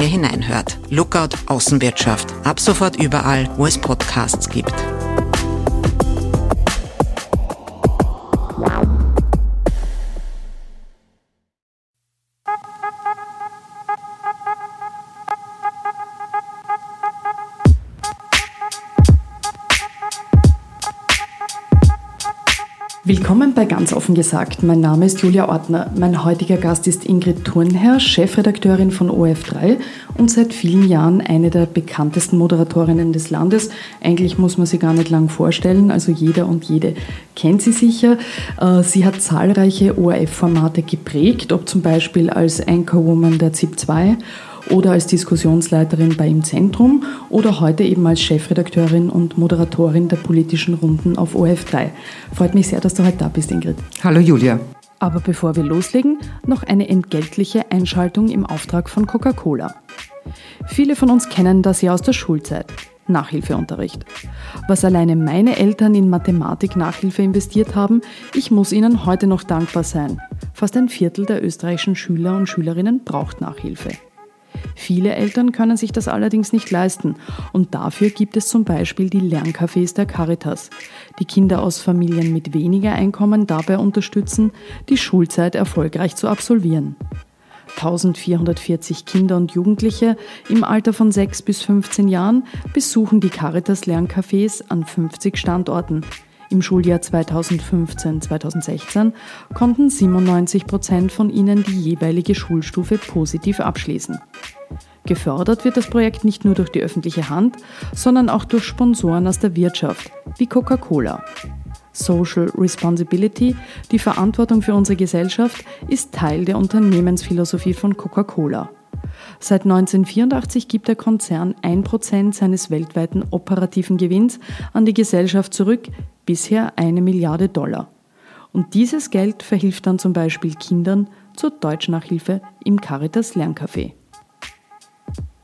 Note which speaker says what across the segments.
Speaker 1: ihr hineinhört. Lookout Außenwirtschaft. Ab sofort überall, wo es Podcasts gibt.
Speaker 2: Willkommen bei Ganz offen gesagt. Mein Name ist Julia Ortner. Mein heutiger Gast ist Ingrid Thurnherr, Chefredakteurin von OF3 und seit vielen Jahren eine der bekanntesten Moderatorinnen des Landes. Eigentlich muss man sie gar nicht lang vorstellen, also jeder und jede kennt sie sicher. Äh, sie hat zahlreiche ORF-Formate geprägt, ob zum Beispiel als Anchorwoman der ZIP 2 oder als Diskussionsleiterin bei Im Zentrum oder heute eben als Chefredakteurin und Moderatorin der politischen Runden auf OF3. Freut mich sehr, dass du heute da bist, Ingrid.
Speaker 3: Hallo Julia.
Speaker 2: Aber bevor wir loslegen, noch eine entgeltliche Einschaltung im Auftrag von Coca-Cola. Viele von uns kennen das ja aus der Schulzeit. Nachhilfeunterricht. Was alleine meine Eltern in Mathematik Nachhilfe investiert haben, ich muss ihnen heute noch dankbar sein. Fast ein Viertel der österreichischen Schüler und Schülerinnen braucht Nachhilfe. Viele Eltern können sich das allerdings nicht leisten und dafür gibt es zum Beispiel die Lerncafés der Caritas, die Kinder aus Familien mit weniger Einkommen dabei unterstützen, die Schulzeit erfolgreich zu absolvieren. 1440 Kinder und Jugendliche im Alter von 6 bis 15 Jahren besuchen die Caritas Lerncafés an 50 Standorten. Im Schuljahr 2015-2016 konnten 97 Prozent von ihnen die jeweilige Schulstufe positiv abschließen. Gefördert wird das Projekt nicht nur durch die öffentliche Hand, sondern auch durch Sponsoren aus der Wirtschaft, wie Coca-Cola. Social Responsibility, die Verantwortung für unsere Gesellschaft, ist Teil der Unternehmensphilosophie von Coca-Cola. Seit 1984 gibt der Konzern 1% seines weltweiten operativen Gewinns an die Gesellschaft zurück, bisher eine Milliarde Dollar. Und dieses Geld verhilft dann zum Beispiel Kindern zur Deutschnachhilfe im Caritas Lerncafé.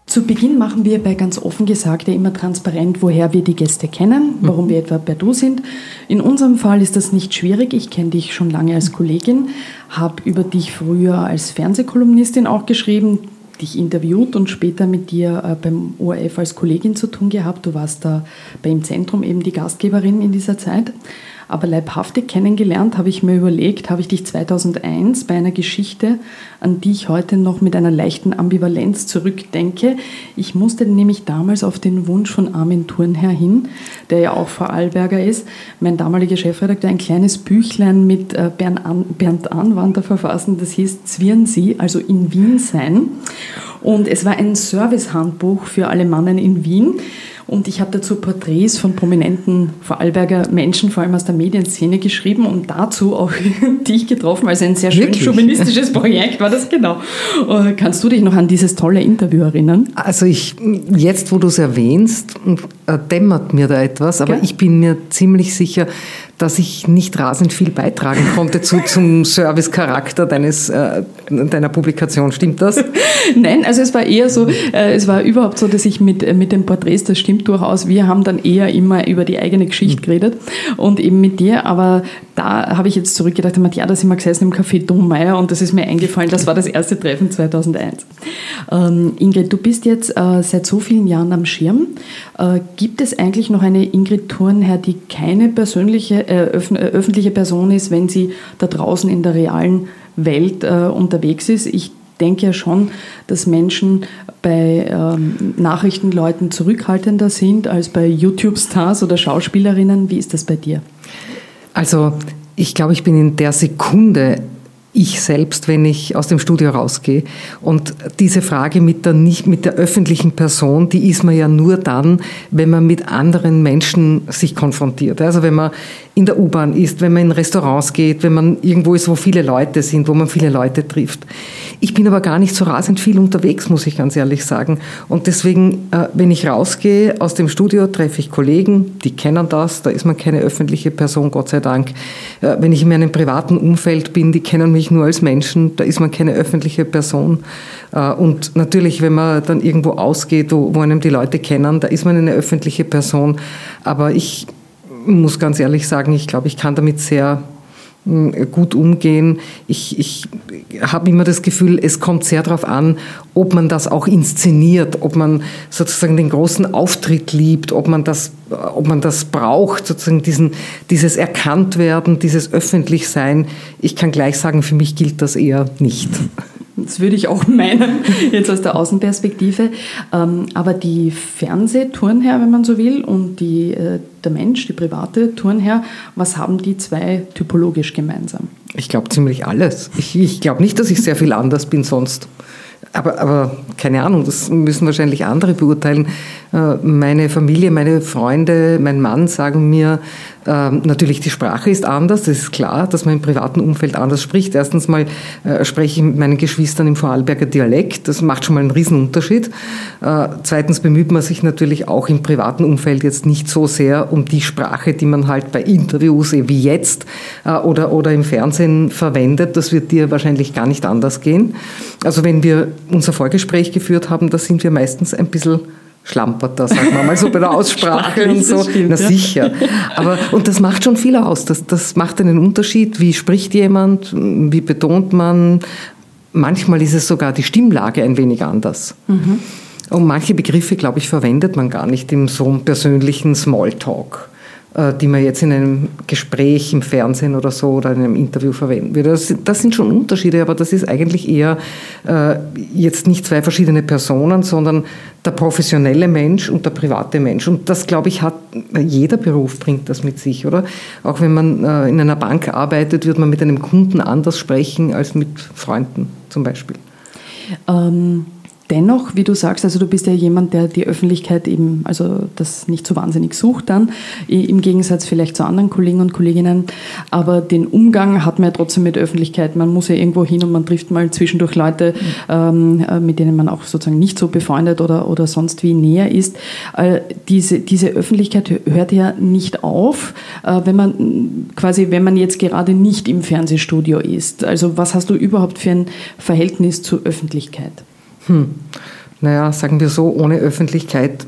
Speaker 2: Zu Beginn machen wir bei ganz offen gesagt ja immer transparent, woher wir die Gäste kennen, warum wir etwa per Du sind. In unserem Fall ist das nicht schwierig. Ich kenne dich schon lange als Kollegin, habe über dich früher als Fernsehkolumnistin auch geschrieben, dich interviewt und später mit dir äh, beim ORF als Kollegin zu tun gehabt. Du warst da beim Zentrum eben die Gastgeberin in dieser Zeit. Aber leibhaftig kennengelernt habe ich mir überlegt, habe ich dich 2001 bei einer Geschichte, an die ich heute noch mit einer leichten Ambivalenz zurückdenke. Ich musste nämlich damals auf den Wunsch von Armin Thurnherr hin, der ja auch Vorarlberger ist, mein damaliger Chefredakteur, ein kleines Büchlein mit äh, Bernd Anwander verfassen, das hieß Zwirn Sie, also in Wien sein. Und es war ein Servicehandbuch für alle Mannen in Wien. Und ich habe dazu Porträts von prominenten Vorarlberger Menschen, vor allem aus der Medienszene, geschrieben und dazu auch dich getroffen. Also ein sehr schön Wirklich? chauvinistisches Projekt war das genau. Äh, kannst du dich noch an dieses tolle Interview erinnern?
Speaker 3: Also ich, jetzt wo du es erwähnst, äh, dämmert mir da etwas, aber ja. ich bin mir ziemlich sicher, dass ich nicht rasend viel beitragen konnte zu, zum Servicecharakter deines, äh, deiner Publikation. Stimmt das?
Speaker 2: Nein, also es war eher so, äh, es war überhaupt so, dass ich mit, äh, mit den Porträts, das stimmt durchaus, wir haben dann eher immer über die eigene Geschichte mhm. geredet und eben mit dir, aber da habe ich jetzt zurückgedacht, ja, da sind wir gesessen im Café Dommeier und das ist mir eingefallen, das war das erste Treffen 2001. Ähm, Ingrid, du bist jetzt äh, seit so vielen Jahren am Schirm. Gibt es eigentlich noch eine Ingrid Thurnherr, die keine persönliche, äh, äh, öffentliche Person ist, wenn sie da draußen in der realen Welt äh, unterwegs ist? Ich denke ja schon, dass Menschen bei ähm, Nachrichtenleuten zurückhaltender sind als bei YouTube-Stars oder Schauspielerinnen. Wie ist das bei dir?
Speaker 3: Also ich glaube, ich bin in der Sekunde ich selbst, wenn ich aus dem Studio rausgehe. Und diese Frage der, nicht, mit der öffentlichen Person, die ist man ja nur dann, wenn man mit anderen Menschen sich konfrontiert. Also wenn man in der U-Bahn ist, wenn man in Restaurants geht, wenn man irgendwo ist, wo viele Leute sind, wo man viele Leute trifft. Ich bin aber gar nicht so rasend viel unterwegs, muss ich ganz ehrlich sagen. Und deswegen, äh, wenn ich rausgehe aus dem Studio, treffe ich Kollegen, die kennen das, da ist man keine öffentliche Person, Gott sei Dank. Äh, wenn ich in meinem privaten Umfeld bin, die kennen mich nur als Menschen, da ist man keine öffentliche Person. Äh, und natürlich, wenn man dann irgendwo ausgeht, wo, wo einem die Leute kennen, da ist man eine öffentliche Person. Aber ich muss ganz ehrlich sagen, ich glaube, ich kann damit sehr hm, gut umgehen. Ich, ich habe immer das Gefühl, es kommt sehr darauf an, ob man das auch inszeniert, ob man sozusagen den großen Auftritt liebt, ob man das, ob man das braucht, sozusagen diesen, dieses Erkanntwerden, dieses Öffentlichsein. Ich kann gleich sagen, für mich gilt das eher nicht.
Speaker 2: Das würde ich auch meinen, jetzt aus der Außenperspektive. Ähm, aber die Fernsehturnherr, wenn man so will, und die, äh, der Mensch, die private Turnherr, was haben die zwei typologisch gemeinsam?
Speaker 3: Ich glaube ziemlich alles. Ich, ich glaube nicht, dass ich sehr viel anders bin sonst. Aber, aber keine Ahnung, das müssen wahrscheinlich andere beurteilen. Äh, meine Familie, meine Freunde, mein Mann sagen mir, ähm, natürlich die Sprache ist anders, das ist klar, dass man im privaten Umfeld anders spricht. Erstens mal äh, spreche ich mit meinen Geschwistern im Vorarlberger Dialekt, das macht schon mal einen Riesenunterschied. Äh, zweitens bemüht man sich natürlich auch im privaten Umfeld jetzt nicht so sehr um die Sprache, die man halt bei Interviews wie jetzt oder, oder im Fernsehen verwendet. Das wird dir wahrscheinlich gar nicht anders gehen. Also wenn wir unser Vorgespräch geführt haben, da sind wir meistens ein bisschen schlampert da, sagen wir mal so bei der Aussprache und so. Stimmt, Na sicher. Aber, und das macht schon viel aus. Das, das macht einen Unterschied. Wie spricht jemand? Wie betont man? Manchmal ist es sogar die Stimmlage ein wenig anders. Mhm. Und manche Begriffe, glaube ich, verwendet man gar nicht im so persönlichen Smalltalk. Äh, die man jetzt in einem Gespräch im Fernsehen oder so oder in einem Interview verwenden würde. Das, das sind schon Unterschiede, aber das ist eigentlich eher äh, jetzt nicht zwei verschiedene Personen, sondern der professionelle Mensch und der private Mensch. Und das, glaube ich, hat jeder Beruf bringt das mit sich, oder? Auch wenn man äh, in einer Bank arbeitet, wird man mit einem Kunden anders sprechen als mit Freunden zum Beispiel.
Speaker 2: Ähm Dennoch, wie du sagst, also du bist ja jemand, der die Öffentlichkeit eben, also das nicht so wahnsinnig sucht dann, im Gegensatz vielleicht zu anderen Kollegen und Kolleginnen. Aber den Umgang hat man ja trotzdem mit Öffentlichkeit. Man muss ja irgendwo hin und man trifft mal zwischendurch Leute, ähm, äh, mit denen man auch sozusagen nicht so befreundet oder, oder sonst wie näher ist. Äh, diese, diese Öffentlichkeit hört ja nicht auf, äh, wenn man quasi, wenn man jetzt gerade nicht im Fernsehstudio ist. Also was hast du überhaupt für ein Verhältnis zur Öffentlichkeit?
Speaker 3: Hm. Naja, sagen wir so, ohne Öffentlichkeit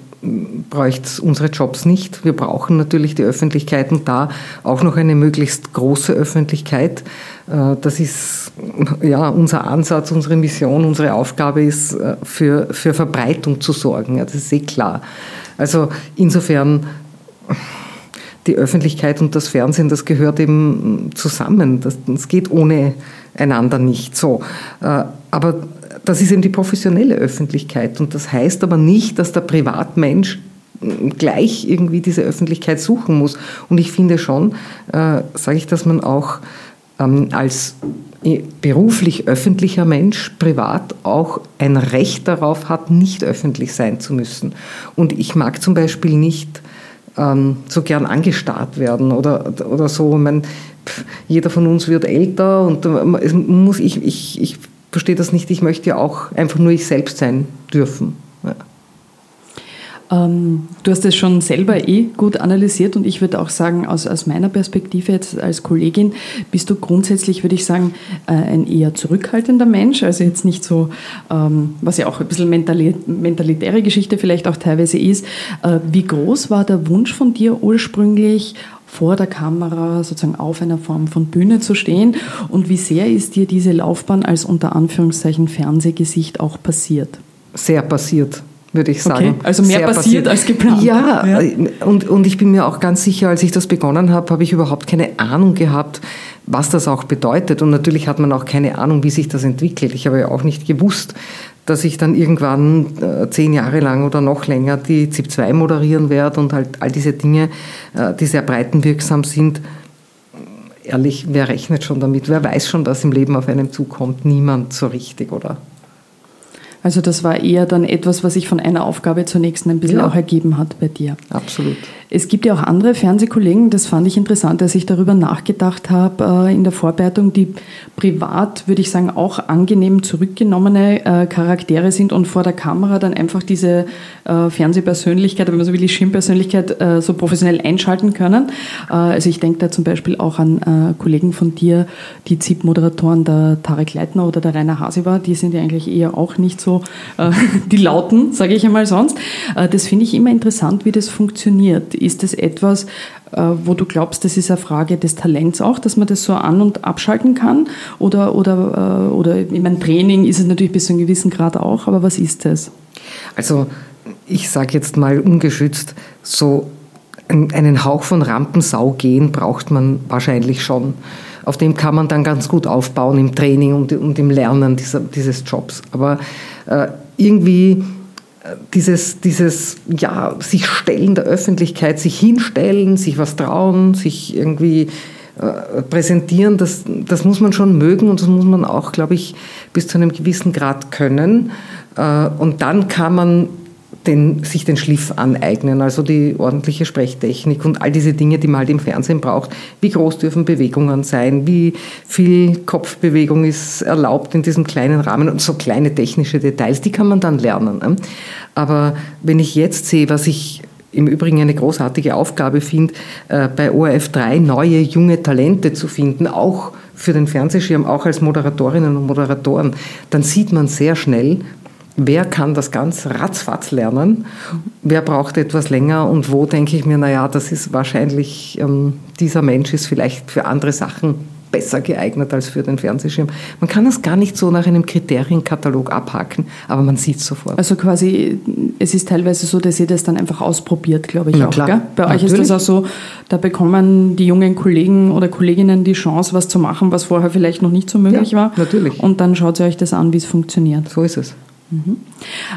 Speaker 3: bräuchte es unsere Jobs nicht. Wir brauchen natürlich die Öffentlichkeit und da auch noch eine möglichst große Öffentlichkeit. Äh, das ist ja unser Ansatz, unsere Mission, unsere Aufgabe ist, äh, für, für Verbreitung zu sorgen. Ja, das ist eh klar. Also insofern die Öffentlichkeit und das Fernsehen, das gehört eben zusammen. Das, das geht ohne einander nicht so. Äh, aber das ist eben die professionelle Öffentlichkeit. Und das heißt aber nicht, dass der Privatmensch gleich irgendwie diese Öffentlichkeit suchen muss. Und ich finde schon, äh, sage ich, dass man auch ähm, als beruflich öffentlicher Mensch privat auch ein Recht darauf hat, nicht öffentlich sein zu müssen. Und ich mag zum Beispiel nicht ähm, so gern angestarrt werden oder, oder so. Ich meine, jeder von uns wird älter und es muss ich, ich, ich verstehe das nicht. Ich möchte ja auch einfach nur ich selbst sein dürfen. Ja.
Speaker 2: Ähm, du hast es schon selber eh gut analysiert und ich würde auch sagen, aus, aus meiner Perspektive jetzt als Kollegin bist du grundsätzlich, würde ich sagen, äh, ein eher zurückhaltender Mensch. Also jetzt nicht so, ähm, was ja auch ein bisschen mentalitäre Geschichte vielleicht auch teilweise ist. Äh, wie groß war der Wunsch von dir ursprünglich, vor der Kamera sozusagen auf einer Form von Bühne zu stehen und wie sehr ist dir diese Laufbahn als unter Anführungszeichen Fernsehgesicht auch passiert?
Speaker 3: Sehr passiert würde ich sagen. Okay,
Speaker 2: also mehr passiert, passiert, als geplant.
Speaker 3: Ja, ja, Und, und ich bin mir auch ganz sicher, als ich das begonnen habe, habe ich überhaupt keine Ahnung gehabt, was das auch bedeutet. Und natürlich hat man auch keine Ahnung, wie sich das entwickelt. Ich habe ja auch nicht gewusst, dass ich dann irgendwann äh, zehn Jahre lang oder noch länger die ZIP 2 moderieren werde und halt all diese Dinge, äh, die sehr breitenwirksam sind. ehrlich, wer rechnet schon damit? Wer weiß schon, was im Leben auf einem zukommt? Niemand so richtig, oder?
Speaker 2: Also das war eher dann etwas, was sich von einer Aufgabe zur nächsten ein bisschen ja. auch ergeben hat bei dir.
Speaker 3: Absolut.
Speaker 2: Es gibt ja auch andere Fernsehkollegen, das fand ich interessant, als ich darüber nachgedacht habe äh, in der Vorbereitung, die privat, würde ich sagen, auch angenehm zurückgenommene äh, Charaktere sind und vor der Kamera dann einfach diese äh, Fernsehpersönlichkeit, wenn man so will, die Schirmpersönlichkeit so professionell einschalten können. Also ich denke da zum Beispiel auch an Kollegen von dir, die ZIP-Moderatoren, der Tarek Leitner oder der Rainer Hasiber, die sind ja eigentlich eher auch nicht so die Lauten, sage ich einmal sonst. Das finde ich immer interessant, wie das funktioniert. Ist das etwas, äh, wo du glaubst, das ist eine Frage des Talents auch, dass man das so an- und abschalten kann? Oder, oder, äh, oder in meinem Training ist es natürlich bis zu einem gewissen Grad auch, aber was ist das?
Speaker 3: Also ich sage jetzt mal ungeschützt, so einen Hauch von Rampensau gehen braucht man wahrscheinlich schon. Auf dem kann man dann ganz gut aufbauen im Training und, und im Lernen dieser, dieses Jobs. Aber äh, irgendwie dieses, dieses, ja, sich stellen der Öffentlichkeit, sich hinstellen, sich was trauen, sich irgendwie äh, präsentieren, das, das muss man schon mögen und das muss man auch, glaube ich, bis zu einem gewissen Grad können. Äh, und dann kann man den, sich den Schliff aneignen, also die ordentliche Sprechtechnik und all diese Dinge, die man halt im Fernsehen braucht. Wie groß dürfen Bewegungen sein? Wie viel Kopfbewegung ist erlaubt in diesem kleinen Rahmen? Und so kleine technische Details, die kann man dann lernen. Ne? Aber wenn ich jetzt sehe, was ich im Übrigen eine großartige Aufgabe finde, äh, bei ORF 3 neue junge Talente zu finden, auch für den Fernsehschirm, auch als Moderatorinnen und Moderatoren, dann sieht man sehr schnell, wer kann das ganz ratzfatz lernen, wer braucht etwas länger und wo denke ich mir, naja, das ist wahrscheinlich, ähm, dieser Mensch ist vielleicht für andere Sachen besser geeignet als für den Fernsehschirm. Man kann das gar nicht so nach einem Kriterienkatalog abhaken, aber man sieht es sofort.
Speaker 2: Also quasi, es ist teilweise so, dass ihr das dann einfach ausprobiert, glaube ich
Speaker 3: Na
Speaker 2: auch.
Speaker 3: Klar.
Speaker 2: Gell? Bei Natürlich. euch ist das auch so, da bekommen die jungen Kollegen oder Kolleginnen die Chance, was zu machen, was vorher vielleicht noch nicht so möglich
Speaker 3: ja,
Speaker 2: war.
Speaker 3: Natürlich.
Speaker 2: Und dann schaut ihr euch das an, wie es funktioniert.
Speaker 3: So ist es.
Speaker 2: Mhm.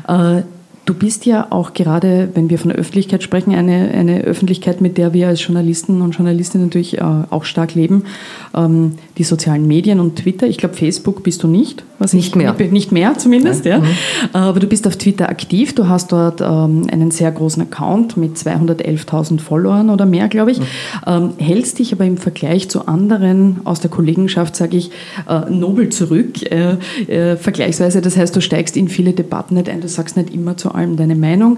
Speaker 2: Äh, Du bist ja auch gerade, wenn wir von der Öffentlichkeit sprechen, eine, eine Öffentlichkeit, mit der wir als Journalisten und Journalistinnen natürlich äh, auch stark leben. Ähm, die sozialen Medien und Twitter, ich glaube Facebook bist du nicht.
Speaker 3: Was nicht mehr.
Speaker 2: Nicht mehr zumindest, ja. Mhm. Aber du bist auf Twitter aktiv, du hast dort ähm, einen sehr großen Account mit 211.000 Followern oder mehr, glaube ich. Mhm. Ähm, hältst dich aber im Vergleich zu anderen aus der Kollegenschaft, sage ich, äh, nobel zurück, äh, äh, vergleichsweise. Das heißt, du steigst in viele Debatten nicht ein, du sagst nicht immer zu allem deine Meinung.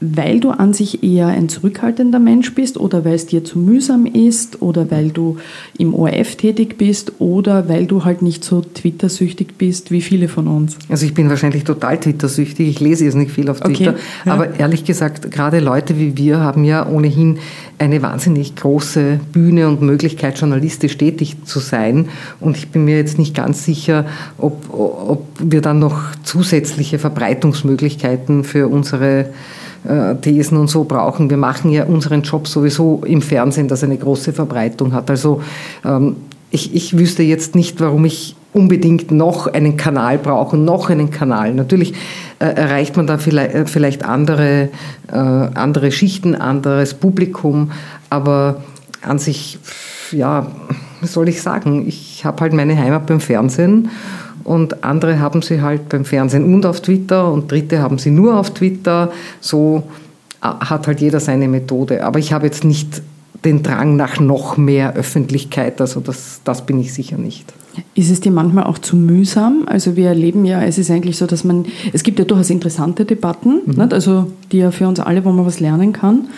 Speaker 2: Weil du an sich eher ein zurückhaltender Mensch bist oder weil es dir zu mühsam ist oder weil du im ORF tätig bist oder weil du halt nicht so Twitter-süchtig bist wie viele von uns?
Speaker 3: Also ich bin wahrscheinlich total Twitter-süchtig. Ich lese jetzt nicht viel auf Twitter. Okay, ja. Aber ehrlich gesagt, gerade Leute wie wir haben ja ohnehin eine wahnsinnig große Bühne und Möglichkeit, journalistisch tätig zu sein. Und ich bin mir jetzt nicht ganz sicher, ob, ob wir dann noch zusätzliche Verbreitungsmöglichkeiten für unsere Thesen und so brauchen. Wir machen ja unseren Job sowieso im Fernsehen, das eine große Verbreitung hat. Also ähm, ich, ich wüsste jetzt nicht, warum ich unbedingt noch einen Kanal brauche, noch einen Kanal. Natürlich äh, erreicht man da vielleicht, äh, vielleicht andere, äh, andere Schichten, anderes Publikum, aber an sich, ja, was soll ich sagen? Ich habe halt meine Heimat beim Fernsehen und andere haben sie halt beim Fernsehen und auf Twitter und Dritte haben sie nur auf Twitter. So äh, hat halt jeder seine Methode. Aber ich habe jetzt nicht den Drang nach noch mehr Öffentlichkeit, also das, das bin ich sicher nicht.
Speaker 2: Ist es dir manchmal auch zu mühsam? Also wir erleben ja, es ist eigentlich so, dass man, es gibt ja durchaus interessante Debatten, mhm. nicht? also die ja für uns alle, wo man was lernen kann.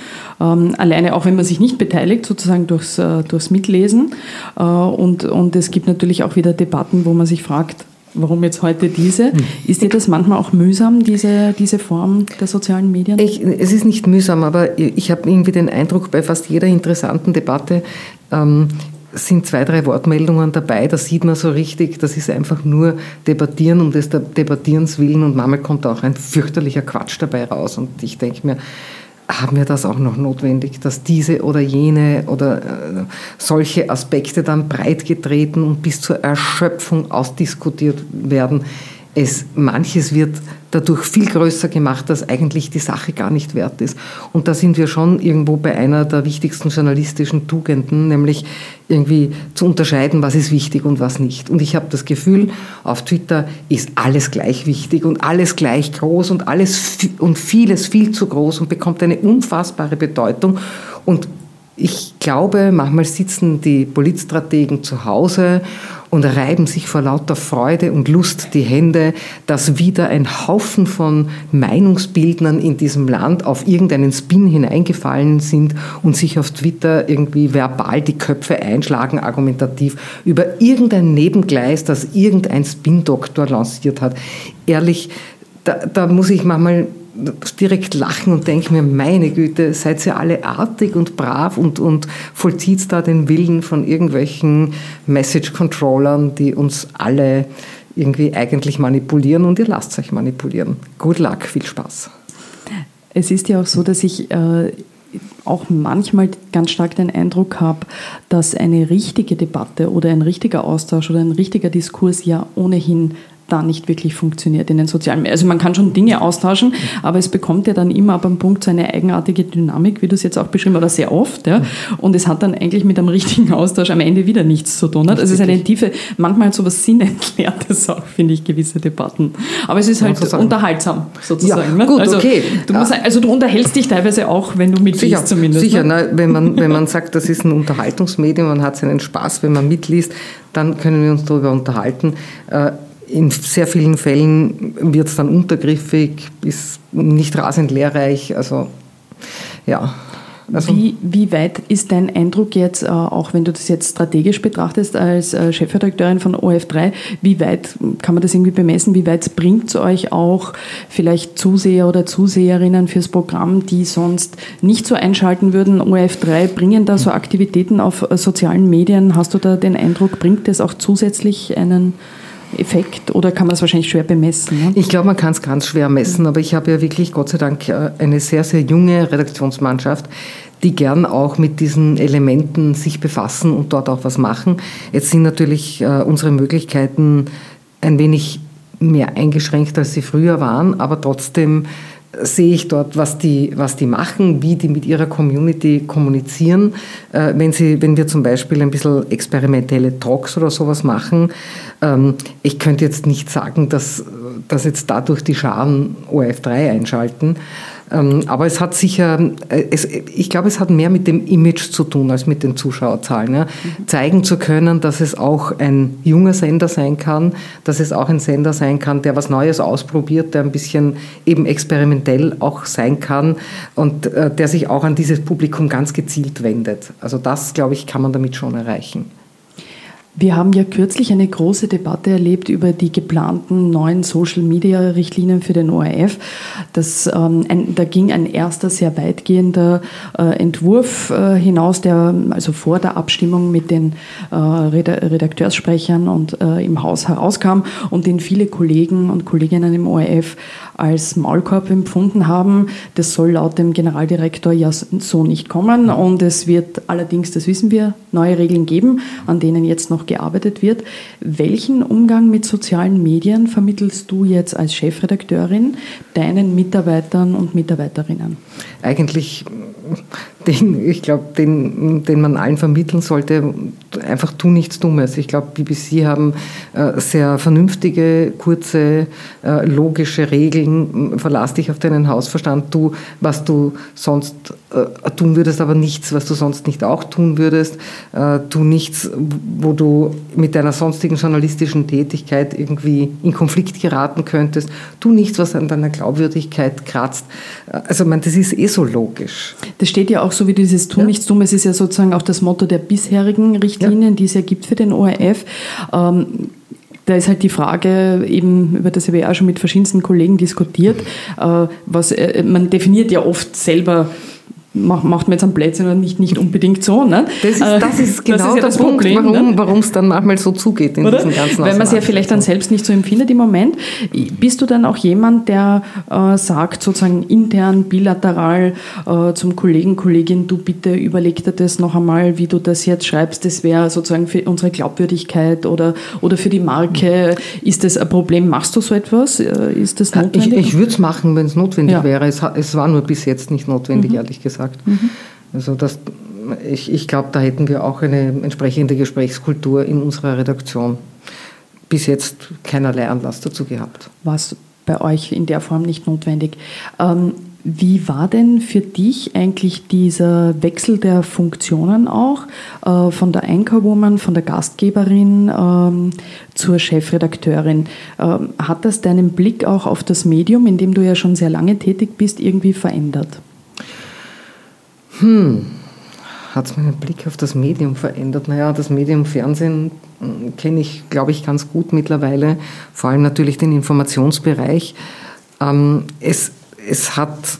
Speaker 2: Ähm, alleine auch wenn man sich nicht beteiligt, sozusagen durchs, äh, durchs Mitlesen. Äh, und, und es gibt natürlich auch wieder Debatten, wo man sich fragt, Warum jetzt heute diese? Hm. Ist dir das manchmal auch mühsam, diese, diese Form der sozialen Medien?
Speaker 3: Ich, es ist nicht mühsam, aber ich habe irgendwie den Eindruck, bei fast jeder interessanten Debatte ähm, sind zwei, drei Wortmeldungen dabei. Da sieht man so richtig, das ist einfach nur Debattieren um des Debattierens willen und manchmal kommt auch ein fürchterlicher Quatsch dabei raus. Und ich denke mir, haben wir das auch noch notwendig, dass diese oder jene oder äh, solche Aspekte dann breit getreten und bis zur Erschöpfung ausdiskutiert werden. Es manches wird dadurch viel größer gemacht, dass eigentlich die Sache gar nicht wert ist. Und da sind wir schon irgendwo bei einer der wichtigsten journalistischen Tugenden, nämlich irgendwie zu unterscheiden, was ist wichtig und was nicht. Und ich habe das Gefühl, auf Twitter ist alles gleich wichtig und alles gleich groß und alles und vieles viel zu groß und bekommt eine unfassbare Bedeutung. Und ich glaube, manchmal sitzen die Politstrategen zu Hause und reiben sich vor lauter Freude und Lust die Hände, dass wieder ein Haufen von Meinungsbildnern in diesem Land auf irgendeinen Spin hineingefallen sind und sich auf Twitter irgendwie verbal die Köpfe einschlagen, argumentativ, über irgendein Nebengleis, das irgendein Spin-Doktor lanciert hat. Ehrlich, da, da muss ich manchmal direkt lachen und denke mir, meine Güte, seid ihr alle artig und brav und, und vollzieht da den Willen von irgendwelchen Message-Controllern, die uns alle irgendwie eigentlich manipulieren und ihr lasst euch manipulieren. Good luck, viel Spaß.
Speaker 2: Es ist ja auch so, dass ich äh, auch manchmal ganz stark den Eindruck habe, dass eine richtige Debatte oder ein richtiger Austausch oder ein richtiger Diskurs ja ohnehin da nicht wirklich funktioniert in den sozialen Medien. Also man kann schon Dinge austauschen, aber es bekommt ja dann immer ab einem Punkt so eine eigenartige Dynamik, wie du es jetzt auch beschrieben hast, oder sehr oft. Ja? Und es hat dann eigentlich mit einem richtigen Austausch am Ende wieder nichts zu tun. Also es ist eine tiefe, manchmal so was Sinnentleertes auch, finde ich, gewisse Debatten. Aber es ist halt unterhaltsam, sozusagen.
Speaker 3: Ja, ne? gut,
Speaker 2: also,
Speaker 3: okay.
Speaker 2: Du musst, also du unterhältst dich teilweise auch, wenn du mitliest
Speaker 3: sicher,
Speaker 2: zumindest.
Speaker 3: Sicher, ne? Na, wenn, man, wenn man sagt, das ist ein Unterhaltungsmedium, man hat seinen Spaß, wenn man mitliest, dann können wir uns darüber unterhalten. In sehr vielen Fällen wird es dann untergriffig, ist nicht rasend lehrreich. Also ja.
Speaker 2: Also wie, wie weit ist dein Eindruck jetzt, äh, auch wenn du das jetzt strategisch betrachtest als äh, Chefredakteurin von OF3, wie weit kann man das irgendwie bemessen? Wie weit bringt es euch auch vielleicht Zuseher oder Zuseherinnen fürs Programm, die sonst nicht so einschalten würden? OF3 bringen da so Aktivitäten auf äh, sozialen Medien? Hast du da den Eindruck, bringt das auch zusätzlich einen Effekt oder kann man das wahrscheinlich schwer bemessen? Ne?
Speaker 3: Ich glaube, man kann es ganz schwer messen, aber ich habe ja wirklich Gott sei Dank äh, eine sehr, sehr junge Redaktionsmannschaft, die gern auch mit diesen Elementen sich befassen und dort auch was machen. Jetzt sind natürlich äh, unsere Möglichkeiten ein wenig mehr eingeschränkt, als sie früher waren, aber trotzdem sehe ich dort, was die, was die machen, wie die mit ihrer Community kommunizieren. Äh, wenn, sie, wenn wir zum Beispiel ein bisschen experimentelle Talks oder sowas machen, ähm, ich könnte jetzt nicht sagen, dass, dass jetzt dadurch die Scharen ORF3 einschalten. Ähm, aber es hat sicher, äh, es, ich glaube, es hat mehr mit dem Image zu tun als mit den Zuschauerzahlen. Ja. Mhm. Zeigen zu können, dass es auch ein junger Sender sein kann, dass es auch ein Sender sein kann, der was Neues ausprobiert, der ein bisschen eben experimentell auch sein kann und äh, der sich auch an dieses Publikum ganz gezielt wendet. Also das, glaube ich, kann man damit schon erreichen.
Speaker 2: Wir haben ja kürzlich eine große Debatte erlebt über die geplanten neuen Social-Media-Richtlinien für den ORF. Das, ähm, ein, da ging ein erster sehr weitgehender äh, Entwurf äh, hinaus, der also vor der Abstimmung mit den äh, Redakteurssprechern und äh, im Haus herauskam und den viele Kollegen und Kolleginnen im ORF als Maulkorb empfunden haben. Das soll laut dem Generaldirektor ja so nicht kommen und es wird allerdings, das wissen wir, neue Regeln geben, an denen jetzt noch gearbeitet wird. Welchen Umgang mit sozialen Medien vermittelst du jetzt als Chefredakteurin deinen Mitarbeitern und Mitarbeiterinnen?
Speaker 3: Eigentlich den, ich glaube, den, den man allen vermitteln sollte, einfach tu nichts Dummes. Ich glaube, BBC haben äh, sehr vernünftige, kurze, äh, logische Regeln. Verlass dich auf deinen Hausverstand, tu, was du sonst äh, tun würdest, aber nichts, was du sonst nicht auch tun würdest. Äh, tu nichts, wo du mit deiner sonstigen journalistischen Tätigkeit irgendwie in Konflikt geraten könntest. Tu nichts, was an deiner Glaubwürdigkeit kratzt. Äh, also, man, das ist eh so logisch.
Speaker 2: Das steht ja auch so wie dieses Tun ja. nichts Dummes, ist ja sozusagen auch das Motto der bisherigen Richtlinien, ja. die es ja gibt für den ORF. Ähm, da ist halt die Frage, eben, über das habe ich auch schon mit verschiedensten Kollegen diskutiert, äh, was, äh, man definiert ja oft selber macht man jetzt einen Blödsinn oder nicht, nicht unbedingt so. Ne?
Speaker 3: Das, ist, das ist genau das ist ja der Punkt, Problem, warum ne? es dann manchmal so zugeht in
Speaker 2: oder? diesen ganzen Weil man es ja vielleicht dann selbst nicht so empfindet im Moment. Bist du dann auch jemand, der äh, sagt, sozusagen intern, bilateral äh, zum Kollegen, Kollegin, du bitte überleg dir das noch einmal, wie du das jetzt schreibst, das wäre sozusagen für unsere Glaubwürdigkeit oder, oder für die Marke, ist das ein Problem? Machst du so etwas? Äh, ist das
Speaker 3: notwendig? Ich, ich würde es machen, wenn es notwendig ja. wäre. Es, es, war nur bis jetzt nicht notwendig, mhm. ehrlich gesagt gesagt. Mhm. Also das, ich, ich glaube, da hätten wir auch eine entsprechende Gesprächskultur in unserer Redaktion. Bis jetzt keinerlei Anlass dazu gehabt.
Speaker 2: Was bei euch in der Form nicht notwendig. Ähm, wie war denn für dich eigentlich dieser Wechsel der Funktionen auch äh, von der Anchorwoman, von der Gastgeberin ähm, zur Chefredakteurin? Ähm, hat das deinen Blick auch auf das Medium, in dem du ja schon sehr lange tätig bist, irgendwie verändert?
Speaker 3: Hm, hat es meinen Blick auf das Medium verändert? Naja, das Medium Fernsehen hm, kenne ich, glaube ich, ganz gut mittlerweile, vor allem natürlich den Informationsbereich. Ähm, es, es hat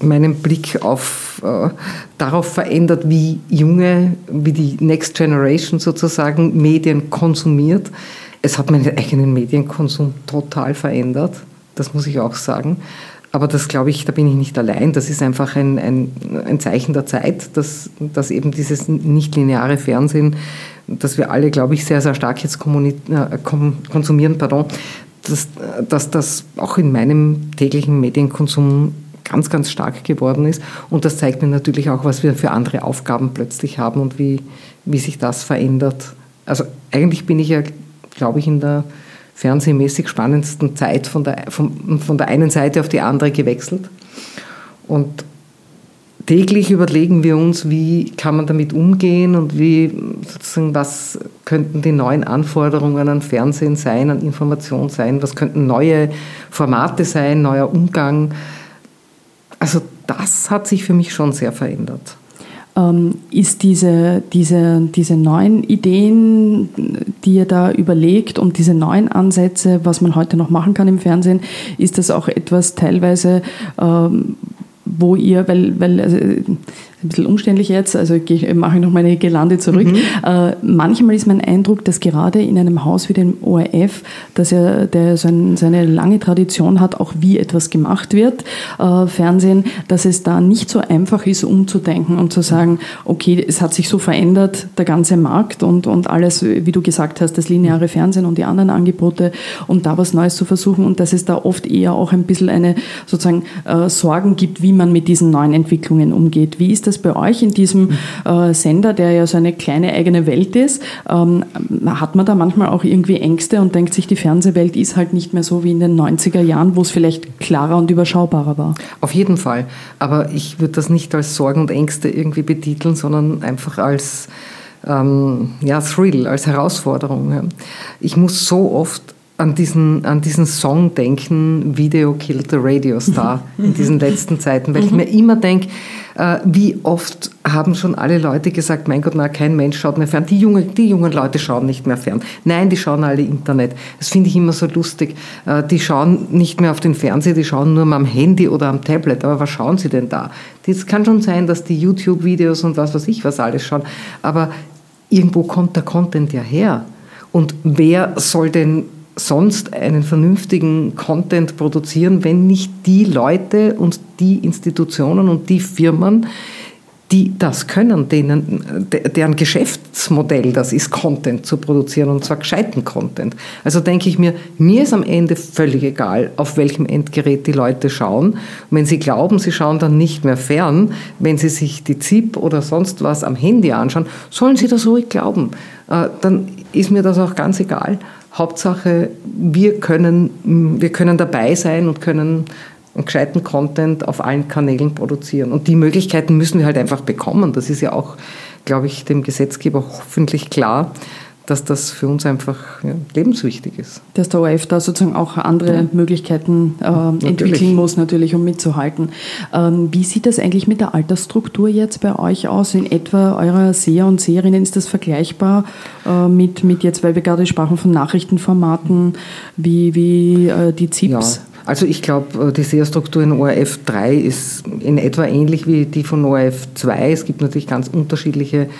Speaker 3: meinen Blick auf, äh, darauf verändert, wie junge, wie die Next Generation sozusagen Medien konsumiert. Es hat meinen eigenen Medienkonsum total verändert, das muss ich auch sagen. Aber das glaube ich, da bin ich nicht allein. Das ist einfach ein, ein, ein Zeichen der Zeit, dass, dass eben dieses nicht-lineare Fernsehen, das wir alle, glaube ich, sehr, sehr stark jetzt äh, konsumieren, pardon, dass, dass das auch in meinem täglichen Medienkonsum ganz, ganz stark geworden ist. Und das zeigt mir natürlich auch, was wir für andere Aufgaben plötzlich haben und wie, wie sich das verändert. Also eigentlich bin ich ja, glaube ich, in der fernsehmäßig spannendsten Zeit von der, von, von der einen Seite auf die andere gewechselt. Und täglich überlegen wir uns, wie kann man damit umgehen und wie sozusagen, was könnten die neuen Anforderungen an Fernsehen sein, an Information sein, was könnten neue Formate sein, neuer Umgang. Also das hat sich für mich schon sehr verändert.
Speaker 2: Ähm, ist diese, diese, diese neuen Ideen, die ihr da überlegt und diese neuen Ansätze, was man heute noch machen kann im Fernsehen, ist das auch etwas teilweise, ähm, wo ihr, weil, weil also, ein bisschen umständlich jetzt, also mache ich noch meine Gelande zurück. Mhm. Äh, manchmal ist mein Eindruck, dass gerade in einem Haus wie dem ORF, dass er, der so ein, seine lange Tradition hat, auch wie etwas gemacht wird, äh, Fernsehen, dass es da nicht so einfach ist, umzudenken und zu sagen, okay, es hat sich so verändert, der ganze Markt und, und alles, wie du gesagt hast, das lineare Fernsehen und die anderen Angebote und da was Neues zu versuchen und dass es da oft eher auch ein bisschen eine sozusagen äh, Sorgen gibt, wie man mit diesen neuen Entwicklungen umgeht. Wie ist das bei euch in diesem äh, Sender, der ja so eine kleine eigene Welt ist? Ähm, hat man da manchmal auch irgendwie Ängste und denkt sich, die Fernsehwelt ist halt nicht mehr so wie in den 90er Jahren, wo es vielleicht klarer und überschaubarer war?
Speaker 3: Auf jeden Fall. Aber ich würde das nicht als Sorgen und Ängste irgendwie betiteln, sondern einfach als ähm, ja, Thrill, als Herausforderung. Ich muss so oft an diesen, an diesen Song denken, Video Killed the Radio Star in diesen letzten Zeiten, weil ich mir immer denke, äh, wie oft haben schon alle Leute gesagt, mein Gott, na, kein Mensch schaut mehr fern. Die, junge, die jungen Leute schauen nicht mehr fern. Nein, die schauen alle Internet. Das finde ich immer so lustig. Äh, die schauen nicht mehr auf den Fernseher, die schauen nur mal am Handy oder am Tablet. Aber was schauen sie denn da? Es kann schon sein, dass die YouTube-Videos und was weiß ich was alles schauen. Aber irgendwo kommt der Content ja her. Und wer soll denn sonst einen vernünftigen Content produzieren, wenn nicht die Leute und die Institutionen und die Firmen, die das können, denen, deren Geschäftsmodell das ist, Content zu produzieren und zwar gescheiten Content. Also denke ich mir, mir ist am Ende völlig egal, auf welchem Endgerät die Leute schauen. wenn sie glauben, sie schauen dann nicht mehr fern, wenn sie sich die ZIP oder sonst was am Handy anschauen, sollen sie das ruhig glauben. Äh, dann ist mir das auch ganz egal. Hauptsache, wir können, wir können dabei sein und können einen gescheiten Content auf allen Kanälen produzieren. Und die Möglichkeiten müssen wir halt einfach bekommen. Das ist ja auch, glaube ich, dem Gesetzgeber hoffentlich klar dass das für uns einfach ja, lebenswichtig ist.
Speaker 2: Dass der ORF da sozusagen auch andere ja. Möglichkeiten äh, entwickeln muss, natürlich, um mitzuhalten. Ähm, wie sieht das eigentlich mit der Altersstruktur jetzt bei euch aus? In etwa eurer Seher und Seherinnen ist das vergleichbar äh, mit, mit jetzt, weil wir gerade sprachen von Nachrichtenformaten wie, wie äh, die ZIPs?
Speaker 3: Ja. Also ich glaube, die SEA-Struktur in ORF 3 ist in etwa ähnlich wie die von ORF 2. Es gibt natürlich ganz unterschiedliche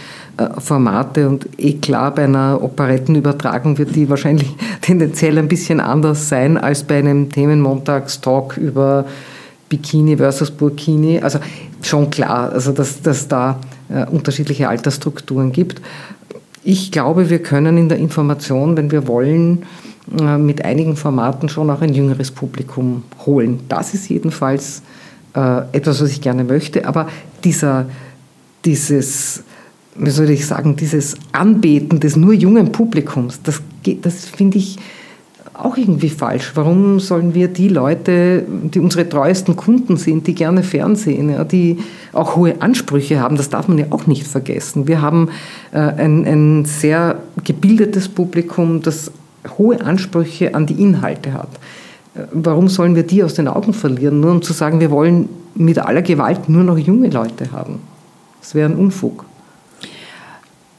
Speaker 3: Formate und eh klar, bei einer Operettenübertragung wird die wahrscheinlich tendenziell ein bisschen anders sein als bei einem Themenmontagstalk über Bikini versus Burkini. Also schon klar, also dass, dass da äh, unterschiedliche Altersstrukturen gibt. Ich glaube, wir können in der Information, wenn wir wollen, äh, mit einigen Formaten schon auch ein jüngeres Publikum holen. Das ist jedenfalls äh, etwas, was ich gerne möchte. Aber dieser, dieses wie soll ich sagen, dieses Anbeten des nur jungen Publikums, das, das finde ich auch irgendwie falsch. Warum sollen wir die Leute, die unsere treuesten Kunden sind, die gerne Fernsehen, ja, die auch hohe Ansprüche haben, das darf man ja auch nicht vergessen. Wir haben äh, ein, ein sehr gebildetes Publikum, das hohe Ansprüche an die Inhalte hat. Äh, warum sollen wir die aus den Augen verlieren, nur um zu sagen, wir wollen mit aller Gewalt nur noch junge Leute haben? Das wäre ein Unfug.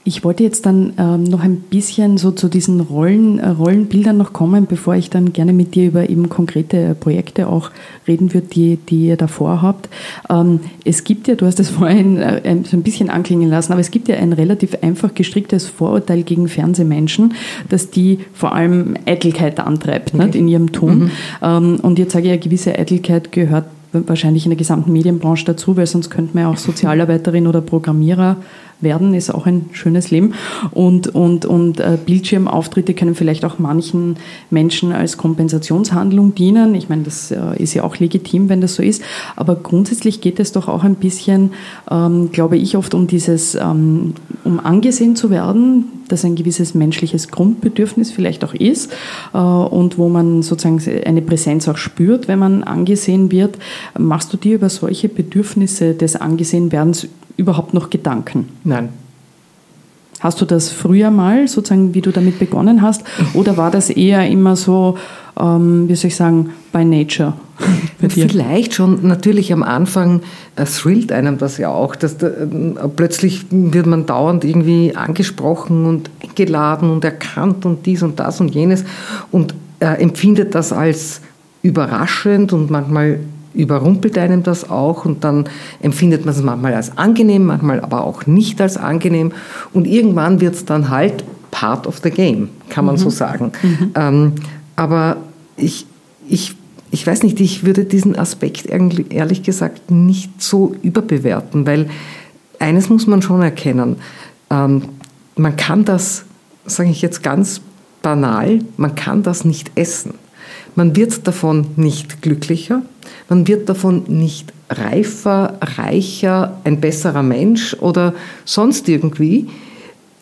Speaker 2: Ich wollte jetzt dann ähm, noch ein bisschen so zu diesen Rollen, äh, Rollenbildern noch kommen, bevor ich dann gerne mit dir über eben konkrete Projekte auch reden würde, die, die ihr davor habt. Ähm, es gibt ja, du hast es vorhin äh, so ein bisschen anklingen lassen, aber es gibt ja ein relativ einfach gestricktes Vorurteil gegen Fernsehmenschen, dass die vor allem Eitelkeit antreibt okay. nicht, in ihrem Tun. Mhm. Ähm, und jetzt sage ich ja, gewisse Eitelkeit gehört wahrscheinlich in der gesamten Medienbranche dazu, weil sonst könnte man ja auch Sozialarbeiterin oder Programmierer werden, ist auch ein schönes Leben. Und, und, und äh, Bildschirmauftritte können vielleicht auch manchen Menschen als Kompensationshandlung dienen. Ich meine, das äh, ist ja auch legitim, wenn das so ist. Aber grundsätzlich geht es doch auch ein bisschen, ähm, glaube ich, oft um dieses, ähm, um angesehen zu werden, das ein gewisses menschliches Grundbedürfnis vielleicht auch ist äh, und wo man sozusagen eine Präsenz auch spürt, wenn man angesehen wird. Machst du dir über solche Bedürfnisse des Angesehenwerdens überhaupt noch Gedanken?
Speaker 3: Nein.
Speaker 2: Hast du das früher mal, sozusagen, wie du damit begonnen hast, oder war das eher immer so, ähm, wie soll ich sagen, by nature?
Speaker 3: Vielleicht schon, natürlich am Anfang äh, thrillt einem das ja auch, dass da, äh, plötzlich wird man dauernd irgendwie angesprochen und eingeladen und erkannt und dies und das und jenes und äh, empfindet das als überraschend und manchmal überrumpelt einem das auch und dann empfindet man es manchmal als angenehm, manchmal aber auch nicht als angenehm und irgendwann wird es dann halt part of the game, kann man mhm. so sagen. Mhm. Ähm, aber ich, ich, ich weiß nicht, ich würde diesen Aspekt ehrlich gesagt nicht so überbewerten, weil eines muss man schon erkennen, ähm, man kann das, sage ich jetzt ganz banal, man kann das nicht essen. Man wird davon nicht glücklicher, man wird davon nicht reifer, reicher, ein besserer Mensch oder sonst irgendwie.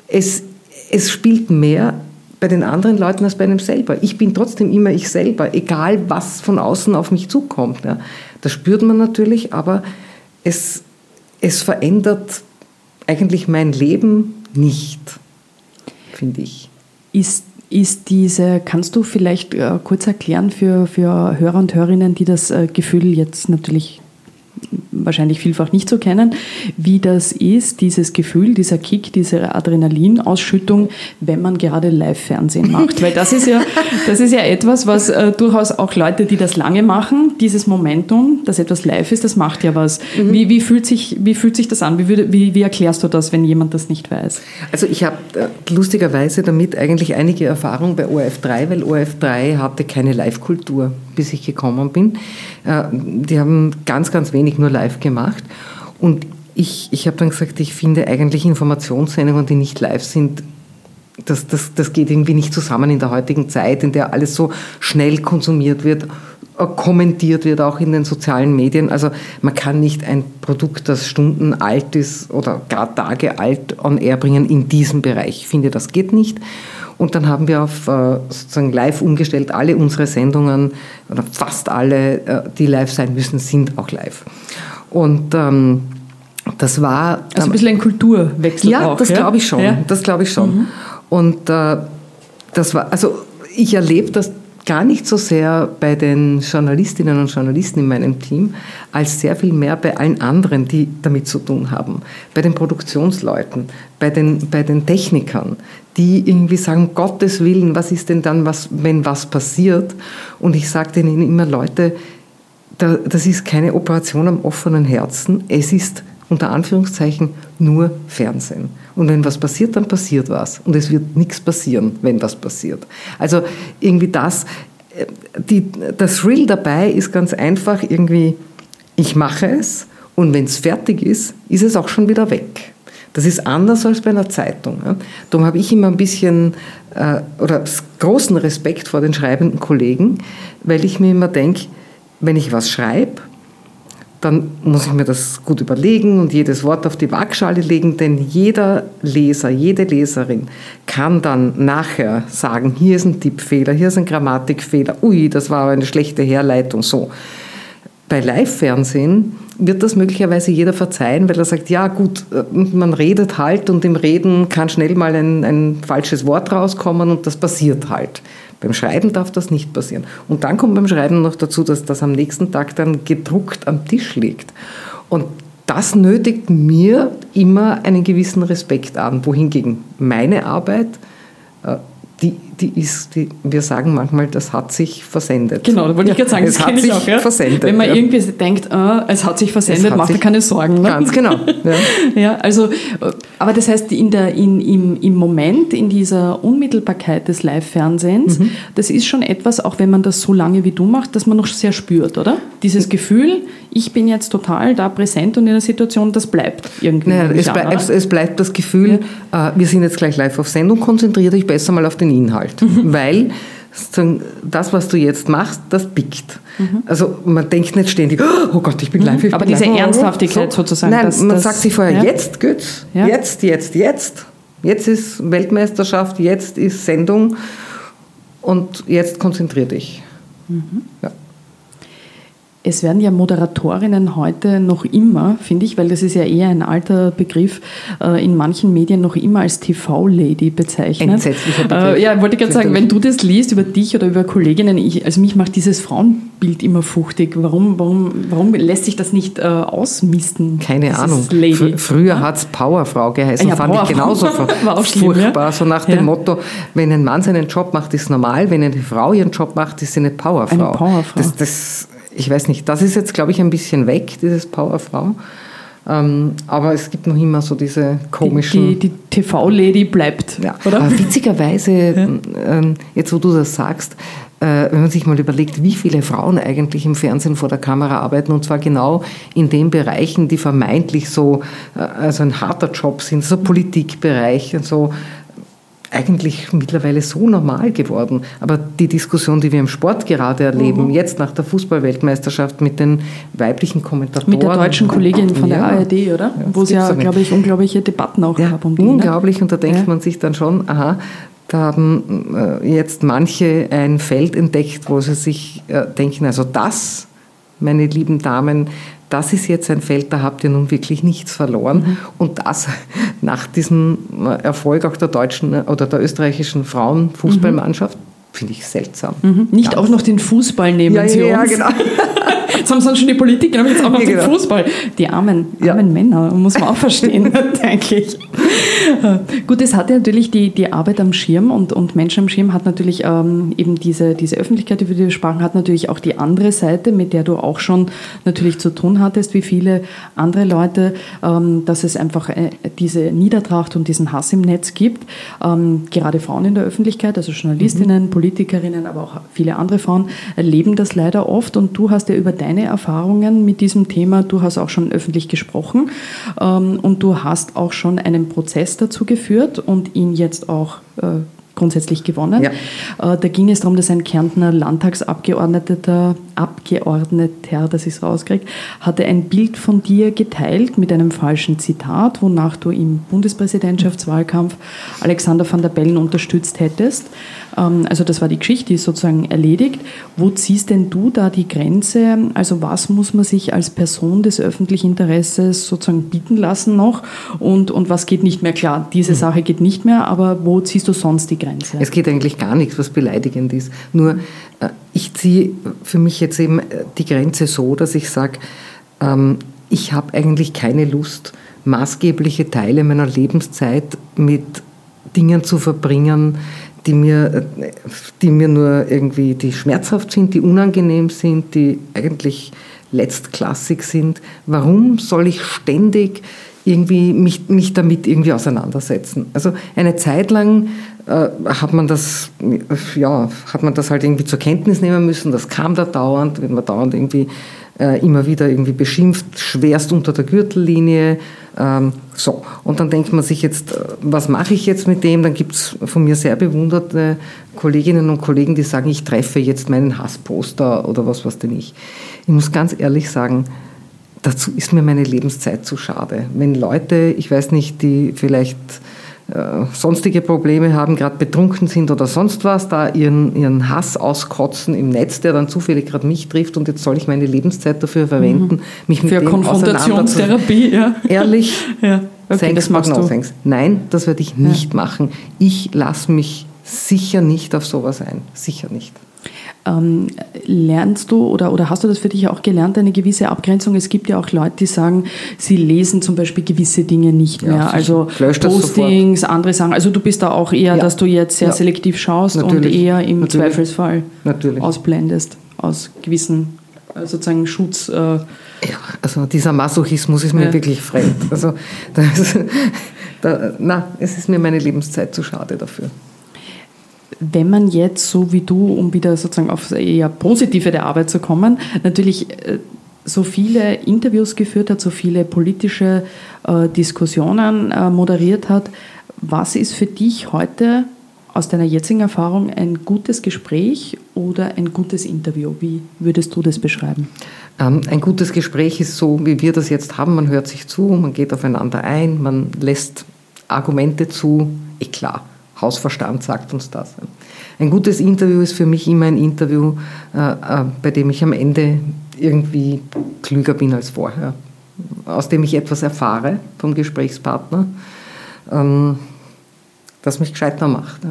Speaker 3: Es, es spielt mehr bei den anderen Leuten als bei einem selber. Ich bin trotzdem immer ich selber, egal was von außen auf mich zukommt. Ja. Das spürt man natürlich, aber es, es verändert eigentlich mein Leben nicht, finde ich.
Speaker 2: Ist ist diese, kannst du vielleicht äh, kurz erklären für, für Hörer und Hörerinnen, die das äh, Gefühl jetzt natürlich wahrscheinlich vielfach nicht so kennen, wie das ist, dieses Gefühl, dieser Kick, diese Adrenalinausschüttung, wenn man gerade Live-Fernsehen macht. Weil das ist ja, das ist ja etwas, was äh, durchaus auch Leute, die das lange machen, dieses Momentum, dass etwas live ist, das macht ja was. Mhm. Wie, wie, fühlt sich, wie fühlt sich das an? Wie, würde, wie, wie erklärst du das, wenn jemand das nicht weiß?
Speaker 3: Also ich habe äh, lustigerweise damit eigentlich einige Erfahrungen bei ORF3, weil ORF3 hatte keine Live-Kultur, bis ich gekommen bin. Äh, die haben ganz, ganz wenig nur live gemacht. Und ich, ich habe dann gesagt, ich finde eigentlich Informationssendungen, die nicht live sind, das, das, das geht irgendwie nicht zusammen in der heutigen Zeit, in der alles so schnell konsumiert wird, äh, kommentiert wird, auch in den sozialen Medien. Also man kann nicht ein Produkt, das Stunden alt ist oder gar Tage alt, on air bringen in diesem Bereich. Ich finde, das geht nicht. Und dann haben wir auf äh, sozusagen live umgestellt. Alle unsere Sendungen oder fast alle, äh, die live sein müssen, sind auch live. Und ähm, das war.
Speaker 2: Also ein bisschen ein Kulturwechsel.
Speaker 3: Ja, auch, das ja? glaube ich schon. Ja? Das glaube ich schon. Mhm. Und äh, das war, also ich erlebe das gar nicht so sehr bei den Journalistinnen und Journalisten in meinem Team, als sehr viel mehr bei allen anderen, die damit zu tun haben. Bei den Produktionsleuten, bei den, bei den Technikern, die irgendwie sagen, Gottes Willen, was ist denn dann, was, wenn was passiert? Und ich sage denen immer, Leute, das ist keine Operation am offenen Herzen, es ist unter Anführungszeichen nur Fernsehen. Und wenn was passiert, dann passiert was. Und es wird nichts passieren, wenn was passiert. Also irgendwie das, äh, die, das Thrill dabei ist ganz einfach irgendwie, ich mache es und wenn es fertig ist, ist es auch schon wieder weg. Das ist anders als bei einer Zeitung. Darum habe ich immer ein bisschen äh, oder großen Respekt vor den schreibenden Kollegen, weil ich mir immer denke, wenn ich was schreibe, dann muss ich mir das gut überlegen und jedes Wort auf die Waagschale legen, denn jeder Leser, jede Leserin kann dann nachher sagen, hier ist ein Tippfehler, hier ist ein Grammatikfehler, ui, das war aber eine schlechte Herleitung, so. Bei Live-Fernsehen wird das möglicherweise jeder verzeihen, weil er sagt, ja gut, äh, man redet halt und im Reden kann schnell mal ein, ein falsches Wort rauskommen und das passiert halt. Beim Schreiben darf das nicht passieren. Und dann kommt beim Schreiben noch dazu, dass das am nächsten Tag dann gedruckt am Tisch liegt. Und das nötigt mir immer einen gewissen Respekt an, wohingegen meine Arbeit äh, die, die ist, die, wir sagen manchmal, das hat sich versendet.
Speaker 2: Genau, da wollte ich gerade sagen, das kenne ich auch. Ja? Versendet, Wenn man ja. irgendwie denkt, ah, es hat sich versendet, hat macht sich keine Sorgen.
Speaker 3: Ne? Ganz genau.
Speaker 2: Ja. ja. also, aber das heißt, in der, in, im, im Moment, in dieser Unmittelbarkeit des Live-Fernsehens, mhm. das ist schon etwas, auch wenn man das so lange wie du machst, dass man noch sehr spürt, oder? Dieses Gefühl, ich bin jetzt total da präsent und in der Situation, das bleibt irgendwie.
Speaker 3: Naja, es, bleib, es, es, bleibt das Gefühl, äh, wir sind jetzt gleich live auf Sendung, konzentriere dich besser mal auf den Inhalt, mhm. weil das, was du jetzt machst, das pickt. Mhm. Also man denkt nicht ständig, oh Gott, ich bin live. Ich
Speaker 2: Aber
Speaker 3: bin
Speaker 2: diese
Speaker 3: live.
Speaker 2: Ernsthaftigkeit so. sozusagen.
Speaker 3: Nein, das, man das, sagt sich vorher, ja? jetzt geht's, ja? jetzt, jetzt, jetzt. Jetzt ist Weltmeisterschaft, jetzt ist Sendung und jetzt konzentrier dich. Mhm.
Speaker 2: Ja. Es werden ja Moderatorinnen heute noch immer, finde ich, weil das ist ja eher ein alter Begriff, äh, in manchen Medien noch immer als TV-Lady bezeichnet.
Speaker 3: Entsetzlicher Begriff.
Speaker 2: Äh, ja, wollte gerade sagen, wenn du das liest über dich oder über Kolleginnen, ich, also mich macht dieses Frauenbild immer fuchtig. Warum, warum, warum lässt sich das nicht äh, ausmisten?
Speaker 3: Keine Ahnung. Lady? früher ja? hat es Powerfrau geheißen, ja, fand Powerfrau. ich genauso War auch furchtbar. Ja? So nach dem Motto, wenn ein Mann seinen Job macht, ist normal, wenn eine Frau ihren Job macht, ist sie eine Powerfrau.
Speaker 2: Eine Powerfrau.
Speaker 3: Das, das ich weiß nicht, das ist jetzt, glaube ich, ein bisschen weg, dieses Powerfrau. Ähm, aber es gibt noch immer so diese komischen.
Speaker 2: Die, die, die TV-Lady bleibt.
Speaker 3: Ja, oder? Aber witzigerweise, ja. ähm, jetzt wo du das sagst, äh, wenn man sich mal überlegt, wie viele Frauen eigentlich im Fernsehen vor der Kamera arbeiten, und zwar genau in den Bereichen, die vermeintlich so, äh, also ein harter Job sind, so Politikbereich und so, eigentlich mittlerweile so normal geworden. Aber die Diskussion, die wir im Sport gerade erleben, mhm. jetzt nach der Fußballweltmeisterschaft mit den weiblichen Kommentatoren.
Speaker 2: Mit der deutschen Kollegin von ja. der ARD, oder? Ja, Wo es ja, glaube ich, unglaubliche Debatten auch
Speaker 3: ja,
Speaker 2: gab.
Speaker 3: Um die, ne? unglaublich, und da denkt ja. man sich dann schon, aha, da haben äh, jetzt manche ein Feld entdeckt, wo sie sich äh, denken, also das, meine lieben Damen, das ist jetzt ein Feld, da habt ihr nun wirklich nichts verloren. Mhm. Und das nach diesem Erfolg auch der deutschen oder der österreichischen Frauenfußballmannschaft. Finde ich seltsam.
Speaker 2: Mhm. Nicht Ganz auch noch den Fußball nehmen
Speaker 3: ja,
Speaker 2: Sie
Speaker 3: ja, uns. Ja, genau.
Speaker 2: Jetzt haben sie schon die Politik genommen, jetzt auch noch ja, den genau. Fußball. Die armen, ja. armen Männer, muss man auch verstehen, denke ich. Gut, es hat ja natürlich die, die Arbeit am Schirm und, und Menschen am Schirm hat natürlich ähm, eben diese, diese Öffentlichkeit, über die wir sprachen, hat natürlich auch die andere Seite, mit der du auch schon natürlich zu tun hattest, wie viele andere Leute, ähm, dass es einfach äh, diese Niedertracht und diesen Hass im Netz gibt. Ähm, gerade Frauen in der Öffentlichkeit, also Journalistinnen, mhm. Politikerinnen, aber auch viele andere Frauen erleben das leider oft und du hast ja über deine Erfahrungen mit diesem Thema, du hast auch schon öffentlich gesprochen ähm, und du hast auch schon einen Prozess dazu geführt und ihn jetzt auch äh, grundsätzlich gewonnen. Ja. Äh, da ging es darum, dass ein Kärntner Landtagsabgeordneter, Abgeordneter, das ist rauskriegt, hatte ein Bild von dir geteilt mit einem falschen Zitat, wonach du im Bundespräsidentschaftswahlkampf Alexander van der Bellen unterstützt hättest. Ähm, also das war die Geschichte, die ist sozusagen erledigt. Wo ziehst denn du da die Grenze? Also was muss man sich als Person des öffentlichen Interesses sozusagen bieten lassen noch? Und, und was geht nicht mehr? Klar, diese mhm. Sache geht nicht mehr, aber wo ziehst du sonst die Grenze?
Speaker 3: Es geht eigentlich gar nichts, was beleidigend ist. Nur Äh, ich ziehe für mich jetzt eben die Grenze so, dass ich sage, ähm, ich habe eigentlich keine Lust, maßgebliche Teile meiner Lebenszeit mit Dingen zu verbringen, die mir, die mir nur irgendwie, die schmerzhaft sind, die unangenehm sind, die eigentlich letztklassig sind. Warum soll ich ständig irgendwie mich, mich damit irgendwie auseinandersetzen? Also eine Zeit lang äh, hat man das, ja, hat man das halt irgendwie zur Kenntnis nehmen müssen. Das kam da dauernd, wenn man dauernd irgendwie äh, immer wieder irgendwie beschimpft, schwerst unter der Gürtellinie. Ähm, so, und dann denkt man sich jetzt, äh, was mache ich jetzt mit dem? Dann gibt es von mir sehr bewunderte Kolleginnen und Kollegen, die sagen, ich treffe jetzt meinen Hassposter oder was was denn ich. Ich muss ganz ehrlich sagen, dazu ist mir meine Lebenszeit zu schade. Wenn Leute, ich weiß nicht, die vielleicht sonstige Probleme haben, gerade betrunken sind oder sonst was, da ihren, ihren Hass auskotzen im Netz, der dann zufällig gerade mich trifft und jetzt soll ich meine Lebenszeit dafür verwenden, mhm. mich mit
Speaker 2: Für dem Konfrontationstherapie, ja.
Speaker 3: Ehrlich?
Speaker 2: ja. Okay,
Speaker 3: thanks,
Speaker 2: das machst
Speaker 3: no
Speaker 2: du.
Speaker 3: thanks. Nein, das werde ich nicht ja. machen. Ich lasse mich sicher nicht auf sowas ein. Sicher nicht.
Speaker 2: Ähm, lernst du oder, oder hast du das für dich auch gelernt, eine gewisse Abgrenzung? Es gibt ja auch Leute, die sagen, sie lesen zum Beispiel gewisse Dinge nicht ja, mehr. Also Postings, andere sagen, also du bist da auch eher, ja. dass du jetzt sehr ja. selektiv schaust Natürlich. und eher im Natürlich. Zweifelsfall
Speaker 3: Natürlich.
Speaker 2: ausblendest aus gewissen äh, sozusagen Schutz. Äh ja,
Speaker 3: also dieser Masochismus ist mir wirklich fremd. Also das, da, na, es ist mir meine Lebenszeit zu schade dafür.
Speaker 2: Wenn man jetzt, so wie du, um wieder sozusagen auf eher positive der Arbeit zu kommen, natürlich äh, so viele Interviews geführt hat, so viele politische äh, Diskussionen äh, moderiert hat, was ist für dich heute aus deiner jetzigen Erfahrung ein gutes Gespräch oder ein gutes Interview? Wie würdest du das beschreiben?
Speaker 3: Ähm, ein gutes Gespräch ist so, wie wir das jetzt haben. Man hört sich zu, man geht aufeinander ein, man lässt Argumente zu. Eh klar, Hausverstand sagt uns das. Ein gutes Interview ist für mich immer ein Interview, äh, äh, bei dem ich am Ende irgendwie klüger bin als vorher, aus dem ich etwas erfahre vom Gesprächspartner, ähm, das mich gescheiter macht.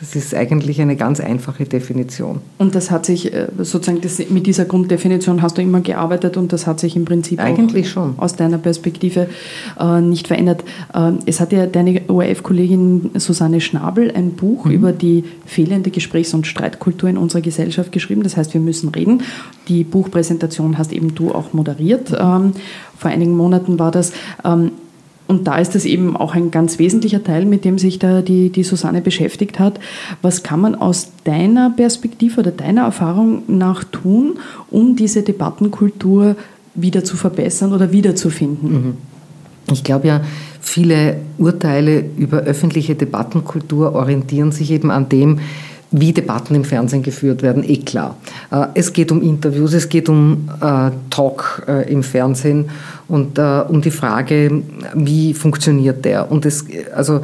Speaker 3: Das ist eigentlich eine ganz einfache Definition.
Speaker 2: Und das hat sich äh, sozusagen das, mit dieser Grunddefinition hast du immer gearbeitet und das hat sich im Prinzip
Speaker 3: eigentlich schon
Speaker 2: aus deiner Perspektive äh, nicht verändert. Äh, es hat ja deine ORF-Kollegin Susanne Schnabel ein Buch mhm. über die fehlende Gesprächs- und Streitkultur in unserer Gesellschaft geschrieben. Das heißt, wir müssen reden. Die Buchpräsentation hast eben du auch moderiert. Ähm, vor einigen Monaten war das. Ähm, und da ist das eben auch ein ganz wesentlicher Teil, mit dem sich da die, die Susanne beschäftigt hat. Was kann man aus deiner Perspektive oder deiner Erfahrung nach tun, um diese Debattenkultur wieder zu verbessern oder wiederzufinden? Mhm.
Speaker 3: Ich glaube ja, viele Urteile über öffentliche Debattenkultur orientieren sich eben an dem, wie Debatten im Fernsehen geführt werden, eh klar. Äh, es geht um Interviews, es geht um äh, Talk äh, im Fernsehen und um die Frage, wie funktioniert der. Und es, also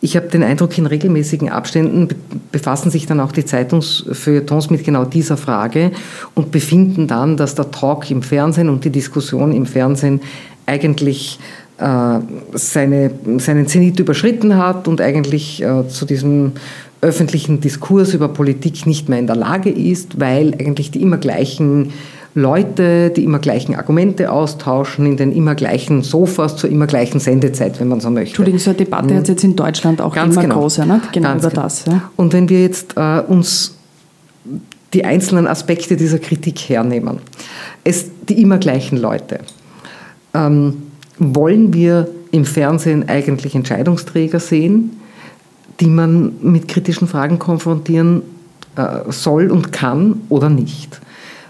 Speaker 3: ich habe den Eindruck, in regelmäßigen Abständen befassen sich dann auch die Zeitungsfeuilletons mit genau dieser Frage und befinden dann, dass der Talk im Fernsehen und die Diskussion im Fernsehen eigentlich seine, seinen Zenit überschritten hat und eigentlich zu diesem öffentlichen Diskurs über Politik nicht mehr in der Lage ist, weil eigentlich die immer gleichen Leute, die immer gleichen Argumente austauschen, in den immer gleichen Sofas zur immer gleichen Sendezeit, wenn man so möchte.
Speaker 2: Entschuldigung, so eine Debatte hat es jetzt in Deutschland auch Ganz immer genau. groß, ja, nicht? genau Ganz über genau. das. Ja.
Speaker 3: Und wenn wir jetzt äh, uns die einzelnen Aspekte dieser Kritik hernehmen, es die immer gleichen Leute, ähm, wollen wir im Fernsehen eigentlich Entscheidungsträger sehen, die man mit kritischen Fragen konfrontieren äh, soll und kann oder nicht.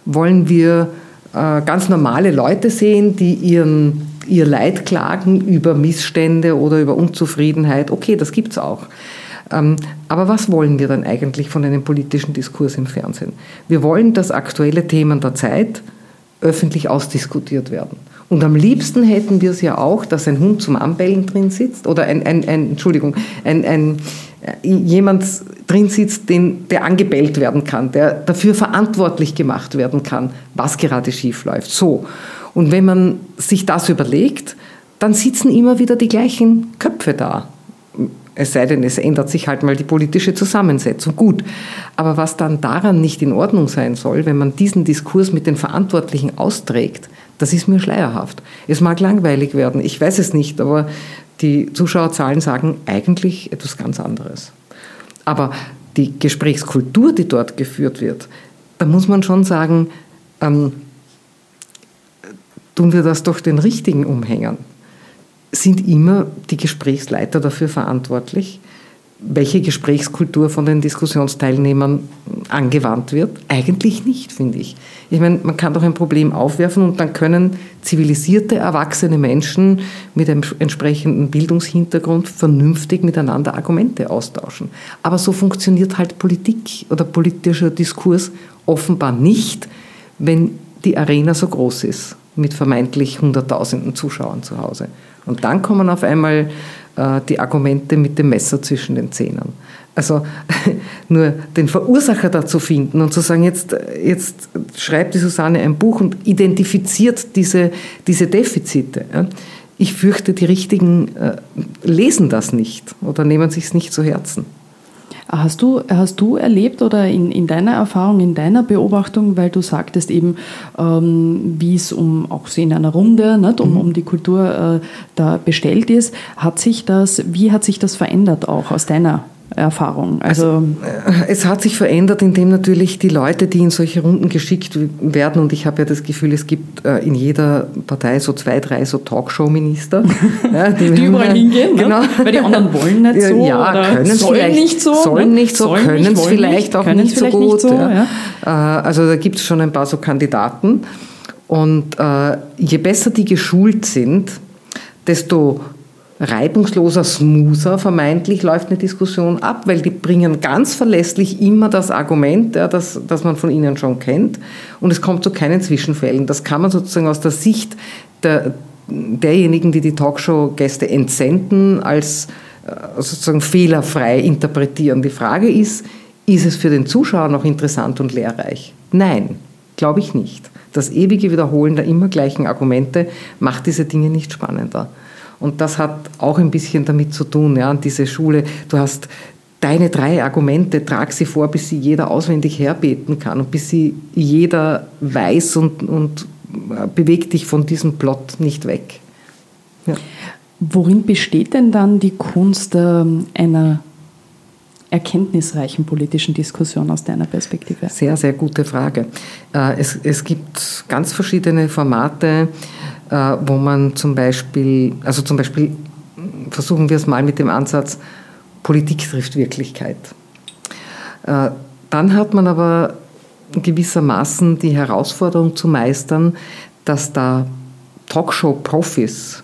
Speaker 3: Wollen wir äh, ganz normale Leute sehen, die ihren, ihr Leid klagen über Missstände oder über Unzufriedenheit? Okay, das gibt es auch. Ähm, aber was wollen wir dann eigentlich von einem politischen Diskurs im Fernsehen? Wir wollen, dass aktuelle Themen der Zeit öffentlich ausdiskutiert werden. Und am liebsten hätten wir es ja auch, dass ein Hund zum Anbellen drin sitzt oder ein, ein, ein Entschuldigung, ein, ein, äh, jemand drin sitzt, den, der angebellt werden kann, der dafür verantwortlich gemacht werden kann, was gerade schief läuft. So. Und wenn man sich das überlegt, dann sitzen immer wieder die gleichen Köpfe da. Es sei denn, es ändert sich halt mal die politische Zusammensetzung. Gut. Aber was dann daran nicht in Ordnung sein soll, wenn man diesen Diskurs mit den Verantwortlichen austrägt, das ist mir schleierhaft. Es mag langweilig werden, ich weiß es nicht, aber die Zuschauerzahlen sagen eigentlich etwas ganz anderes. Aber die Gesprächskultur, die dort geführt wird, da muss man schon sagen, ähm, tun wir das doch den richtigen Umhängern. Sind immer die Gesprächsleiter dafür verantwortlich? Welche Gesprächskultur von den Diskussionsteilnehmern angewandt wird? Eigentlich nicht, finde ich. Ich meine, man kann doch ein Problem aufwerfen und dann können zivilisierte, erwachsene Menschen mit einem entsprechenden Bildungshintergrund vernünftig miteinander Argumente austauschen. Aber so funktioniert halt Politik oder politischer Diskurs offenbar nicht, wenn die Arena so groß ist, mit vermeintlich hunderttausenden Zuschauern zu Hause. Und dann kommen auf einmal die Argumente mit dem Messer zwischen den Zähnen. Also nur den Verursacher dazu finden und zu sagen, jetzt, jetzt schreibt die Susanne ein Buch und identifiziert diese, diese Defizite. Ich fürchte, die Richtigen äh, lesen das nicht oder nehmen sich es nicht zu Herzen.
Speaker 2: Hast du, hast du erlebt oder in, in deiner Erfahrung, in deiner Beobachtung, weil du sagtest eben, ähm, wie es um auch so in einer Runde, nicht, um, mhm. um die Kultur äh, da bestellt ist, hat sich das, wie hat sich das verändert auch aus deiner Erfahrung?
Speaker 3: Also, also, äh, es hat sich verändert, indem natürlich die Leute, die in solche Runden geschickt werden, und ich habe ja das Gefühl, es gibt äh, in jeder Partei so zwei, drei so Talkshow-Minister,
Speaker 2: ja, die, die überall hingehen, ne? genau. ne? weil die anderen wollen nicht so,
Speaker 3: ja, können es vielleicht
Speaker 2: nicht so,
Speaker 3: sollen nicht so, können es vielleicht auch nicht so gut. Nicht so, ja.
Speaker 2: Ja.
Speaker 3: Äh, also da gibt es schon ein paar so Kandidaten. Und je besser die geschult sind, desto reibungsloser, smoother vermeintlich läuft eine Diskussion ab, weil die bringen ganz verlässlich immer das Argument, ja, das, das man von ihnen schon kennt und es kommt zu keinen Zwischenfällen. Das kann man sozusagen aus der Sicht der, derjenigen, die die Talkshow-Gäste entsenden, als äh, sozusagen fehlerfrei interpretieren. Die Frage ist, ist es für den Zuschauer noch interessant und lehrreich? Nein, glaube ich nicht. Das ewige Wiederholen der immer gleichen Argumente macht diese Dinge nicht spannender. Und das hat auch ein bisschen damit zu tun, ja, diese Schule. Du hast deine drei Argumente, trag sie vor, bis sie jeder auswendig herbeten kann und bis sie jeder weiß und, und äh, bewegt dich von diesem Plot nicht weg.
Speaker 2: Ja. Worin besteht denn dann die Kunst äh, einer erkenntnisreichen politischen Diskussion aus deiner Perspektive?
Speaker 3: Sehr, sehr gute Frage. Äh, es, es gibt ganz verschiedene Formate. Äh, wo man zum Beispiel, also zum Beispiel versuchen wir es mal mit dem Ansatz, Politik trifft Wirklichkeit. Äh, dann hat man aber gewissermaßen die Herausforderung zu meistern, dass da Talkshow-Profis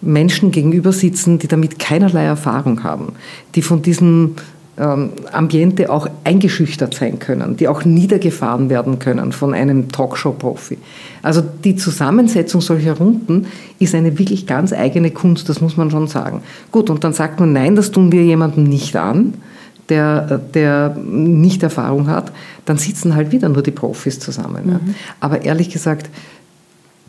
Speaker 3: Menschen gegenüber sitzen, die damit keinerlei Erfahrung haben, die von diesem ähm, Ambiente auch eingeschüchtert sein können, die auch niedergefahren werden können von einem Talkshow-Profi. Also die Zusammensetzung solcher Runden ist eine wirklich ganz eigene Kunst, das muss man schon sagen. Gut, und dann sagt man, nein, das tun wir jemandem nicht an, der, der nicht Erfahrung hat, dann sitzen halt wieder nur die Profis zusammen. Mhm. Aber ehrlich gesagt,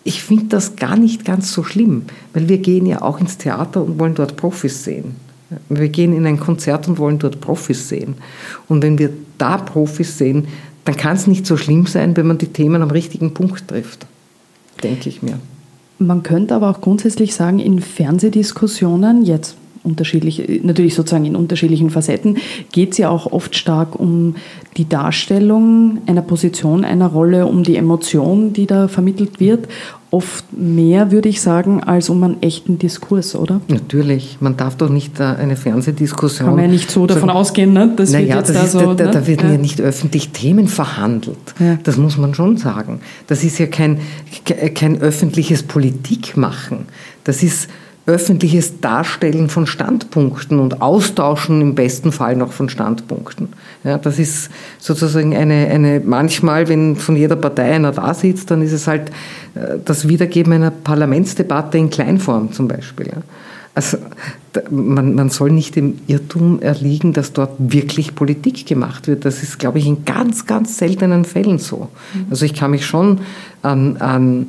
Speaker 3: ich finde das gar nicht ganz so schlimm, weil wir gehen ja auch ins Theater und wollen dort Profis sehen. Wir gehen in ein Konzert und wollen dort Profis sehen. Und wenn wir da Profis sehen, dann kann es nicht so schlimm sein, wenn man die Themen am richtigen Punkt trifft, denke ich mir.
Speaker 2: Man könnte aber auch grundsätzlich sagen, in Fernsehdiskussionen, jetzt unterschiedlich, natürlich sozusagen in unterschiedlichen Facetten, geht es ja auch oft stark um die Darstellung einer Position, einer Rolle, um die Emotion, die da vermittelt wird. Oft mehr, würde ich sagen, als um einen echten Diskurs, oder?
Speaker 3: Natürlich. Man darf doch nicht eine Fernsehdiskussion.
Speaker 2: Kann man ja nicht so davon sagen, ausgehen, ne?
Speaker 3: Das naja, wird jetzt das da, so, da, ne? da werden ja. ja nicht öffentlich Themen verhandelt. Ja. Das muss man schon sagen. Das ist ja kein, kein öffentliches Politikmachen. Das ist öffentliches Darstellen von Standpunkten und Austauschen im besten Fall noch von Standpunkten. Ja, das ist sozusagen eine, eine, manchmal, wenn von jeder Partei einer da sitzt, dann ist es halt äh, das Wiedergeben einer Parlamentsdebatte in Kleinform zum Beispiel. Ja. Also man, man soll nicht im Irrtum erliegen, dass dort wirklich Politik gemacht wird. Das ist, glaube ich, in ganz, ganz seltenen Fällen so. Mhm. Also ich kann mich schon an, an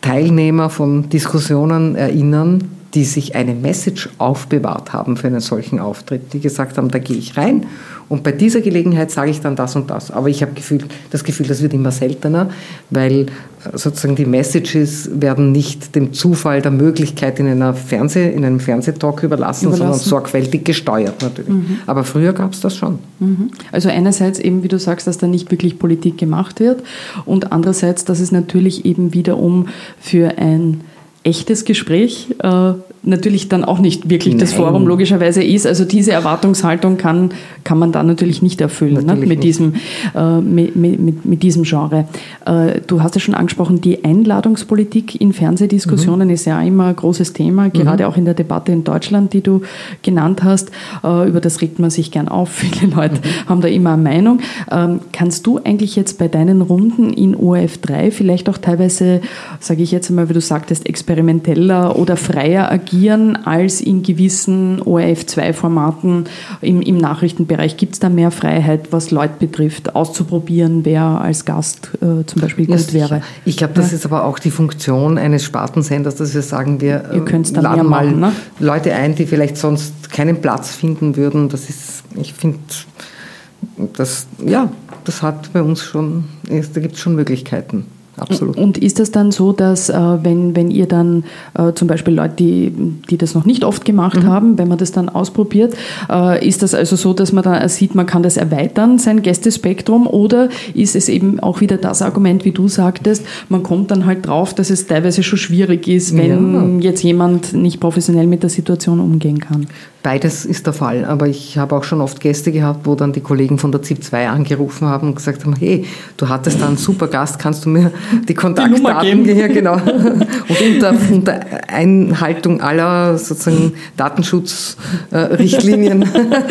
Speaker 3: Teilnehmer von Diskussionen erinnern, die sich eine Message aufbewahrt haben für einen solchen Auftritt, die gesagt haben, da gehe ich rein und bei dieser Gelegenheit sage ich dann das und das. Aber ich habe Gefühl, das Gefühl, das wird immer seltener, weil äh, sozusagen die Messages werden nicht dem Zufall der Möglichkeit in, einer Fernseh, in einem Fernsehtalk überlassen, überlassen. sondern sorgfältig gesteuert natürlich. Mhm. Aber früher gab es das schon.
Speaker 2: Mhm. Also einerseits eben, wie du sagst, dass da nicht wirklich Politik gemacht wird und andererseits, dass es natürlich eben wiederum für ein echtes Gespräch äh, natürlich dann auch nicht wirklich Nein. das Forum logischerweise ist. Also diese Erwartungshaltung kann, kann man da natürlich nicht erfüllen ne, natürlich ne, mit, Diesem, äh, mit, mit, mit, diesem Genre. Äh, du hast ja schon angesprochen, die Einladungspolitik in Fernsehdiskussionen mhm. ist ja immer ein großes Thema, gerade mhm. auch in der Debatte in Deutschland, die du genannt hast. Äh, über das regt man sich gern auf. Viele Leute mhm. haben da immer eine Meinung. Ähm, kannst du eigentlich jetzt bei deinen Runden in ORF 3 vielleicht auch teilweise, sage ich jetzt einmal, wie du sagtest, experimenteller oder freier agieren? Agieren als in gewissen ORF2-Formaten im, im Nachrichtenbereich? Gibt es da mehr Freiheit, was Leute betrifft, auszuprobieren, wer als Gast äh, zum Beispiel gut ja, wäre?
Speaker 3: Ich glaube, das ja. ist aber auch die Funktion eines Spartensenders, dass wir sagen, wir
Speaker 2: äh, laden mal machen, ne?
Speaker 3: Leute ein, die vielleicht sonst keinen Platz finden würden. Das ist, ich finde, das, ja, das hat bei uns schon, da gibt es schon Möglichkeiten. Absolut.
Speaker 2: Und ist das dann so, dass äh, wenn, wenn ihr dann äh, zum Beispiel Leute, die, die das noch nicht oft gemacht mhm. haben, wenn man das dann ausprobiert, äh, ist das also so, dass man dann sieht, man kann das erweitern, sein Gästespektrum, oder ist es eben auch wieder das Argument, wie du sagtest, man kommt dann halt drauf, dass es teilweise schon schwierig ist, wenn ja. jetzt jemand nicht professionell mit der Situation umgehen kann?
Speaker 3: Beides ist der Fall, aber ich habe auch schon oft Gäste gehabt, wo dann die Kollegen von der ZIP 2 angerufen haben und gesagt haben, hey, du hattest da einen super Gast, kannst du mir die Kontaktdaten
Speaker 2: die
Speaker 3: hier, genau. Und unter, unter, Einhaltung aller sozusagen Datenschutzrichtlinien.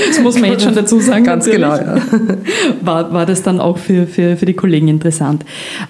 Speaker 2: das muss man jetzt schon dazu sagen.
Speaker 3: Ganz natürlich. genau, ja.
Speaker 2: War, war das dann auch für, für, für die Kollegen interessant.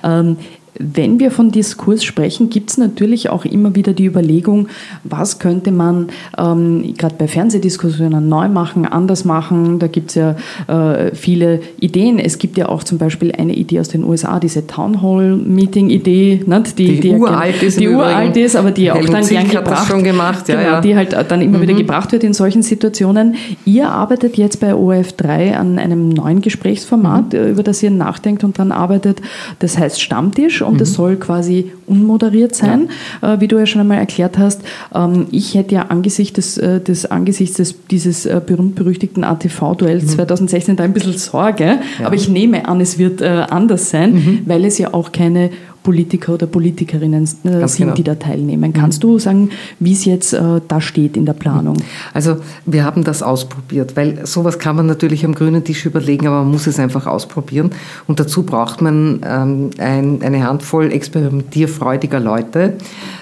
Speaker 2: Ähm, wenn wir von Diskurs sprechen, gibt es natürlich auch immer wieder die Überlegung, was könnte man ähm, gerade bei Fernsehdiskussionen neu machen, anders machen. Da gibt es ja äh, viele Ideen. Es gibt ja auch zum Beispiel eine Idee aus den USA, diese Town Hall Meeting Idee,
Speaker 3: nicht? die, die, die uralt ist,
Speaker 2: die uralt ist, aber die auch dann gern gebracht,
Speaker 3: schon gemacht, ja,
Speaker 2: genau,
Speaker 3: ja.
Speaker 2: die halt dann immer mhm. wieder gebracht wird in solchen Situationen. Ihr arbeitet jetzt bei OF3 an einem neuen Gesprächsformat, mhm. über das ihr nachdenkt und dann arbeitet. Das heißt Stammtisch und mhm. das soll quasi unmoderiert sein, ja. äh, wie du ja schon einmal erklärt hast. Ähm, ich hätte ja angesichts des, äh, des angesichts des, dieses äh, berühmt-berüchtigten ATV-Duells mhm. 2016 da ein bisschen Sorge, ja. aber ich nehme an, es wird äh, anders sein, mhm. weil es ja auch keine Politiker oder Politikerinnen äh, sind, genau. die da teilnehmen. Kannst du sagen, wie es jetzt äh, da steht in der Planung?
Speaker 3: Also wir haben das ausprobiert, weil sowas kann man natürlich am grünen Tisch überlegen, aber man muss es einfach ausprobieren. Und dazu braucht man ähm, ein, eine Handvoll experimentierfreudiger Leute,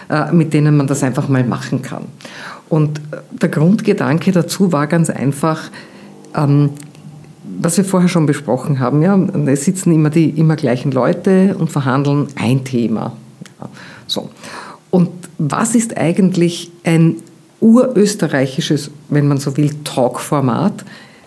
Speaker 3: äh, mit denen man das einfach mal machen kann. Und äh, der Grundgedanke dazu war ganz einfach, ähm, was wir vorher schon besprochen haben, ja, es sitzen immer die immer gleichen Leute und verhandeln ein Thema. Ja, so. Und was ist eigentlich ein urösterreichisches, wenn man so will, Talk-Format,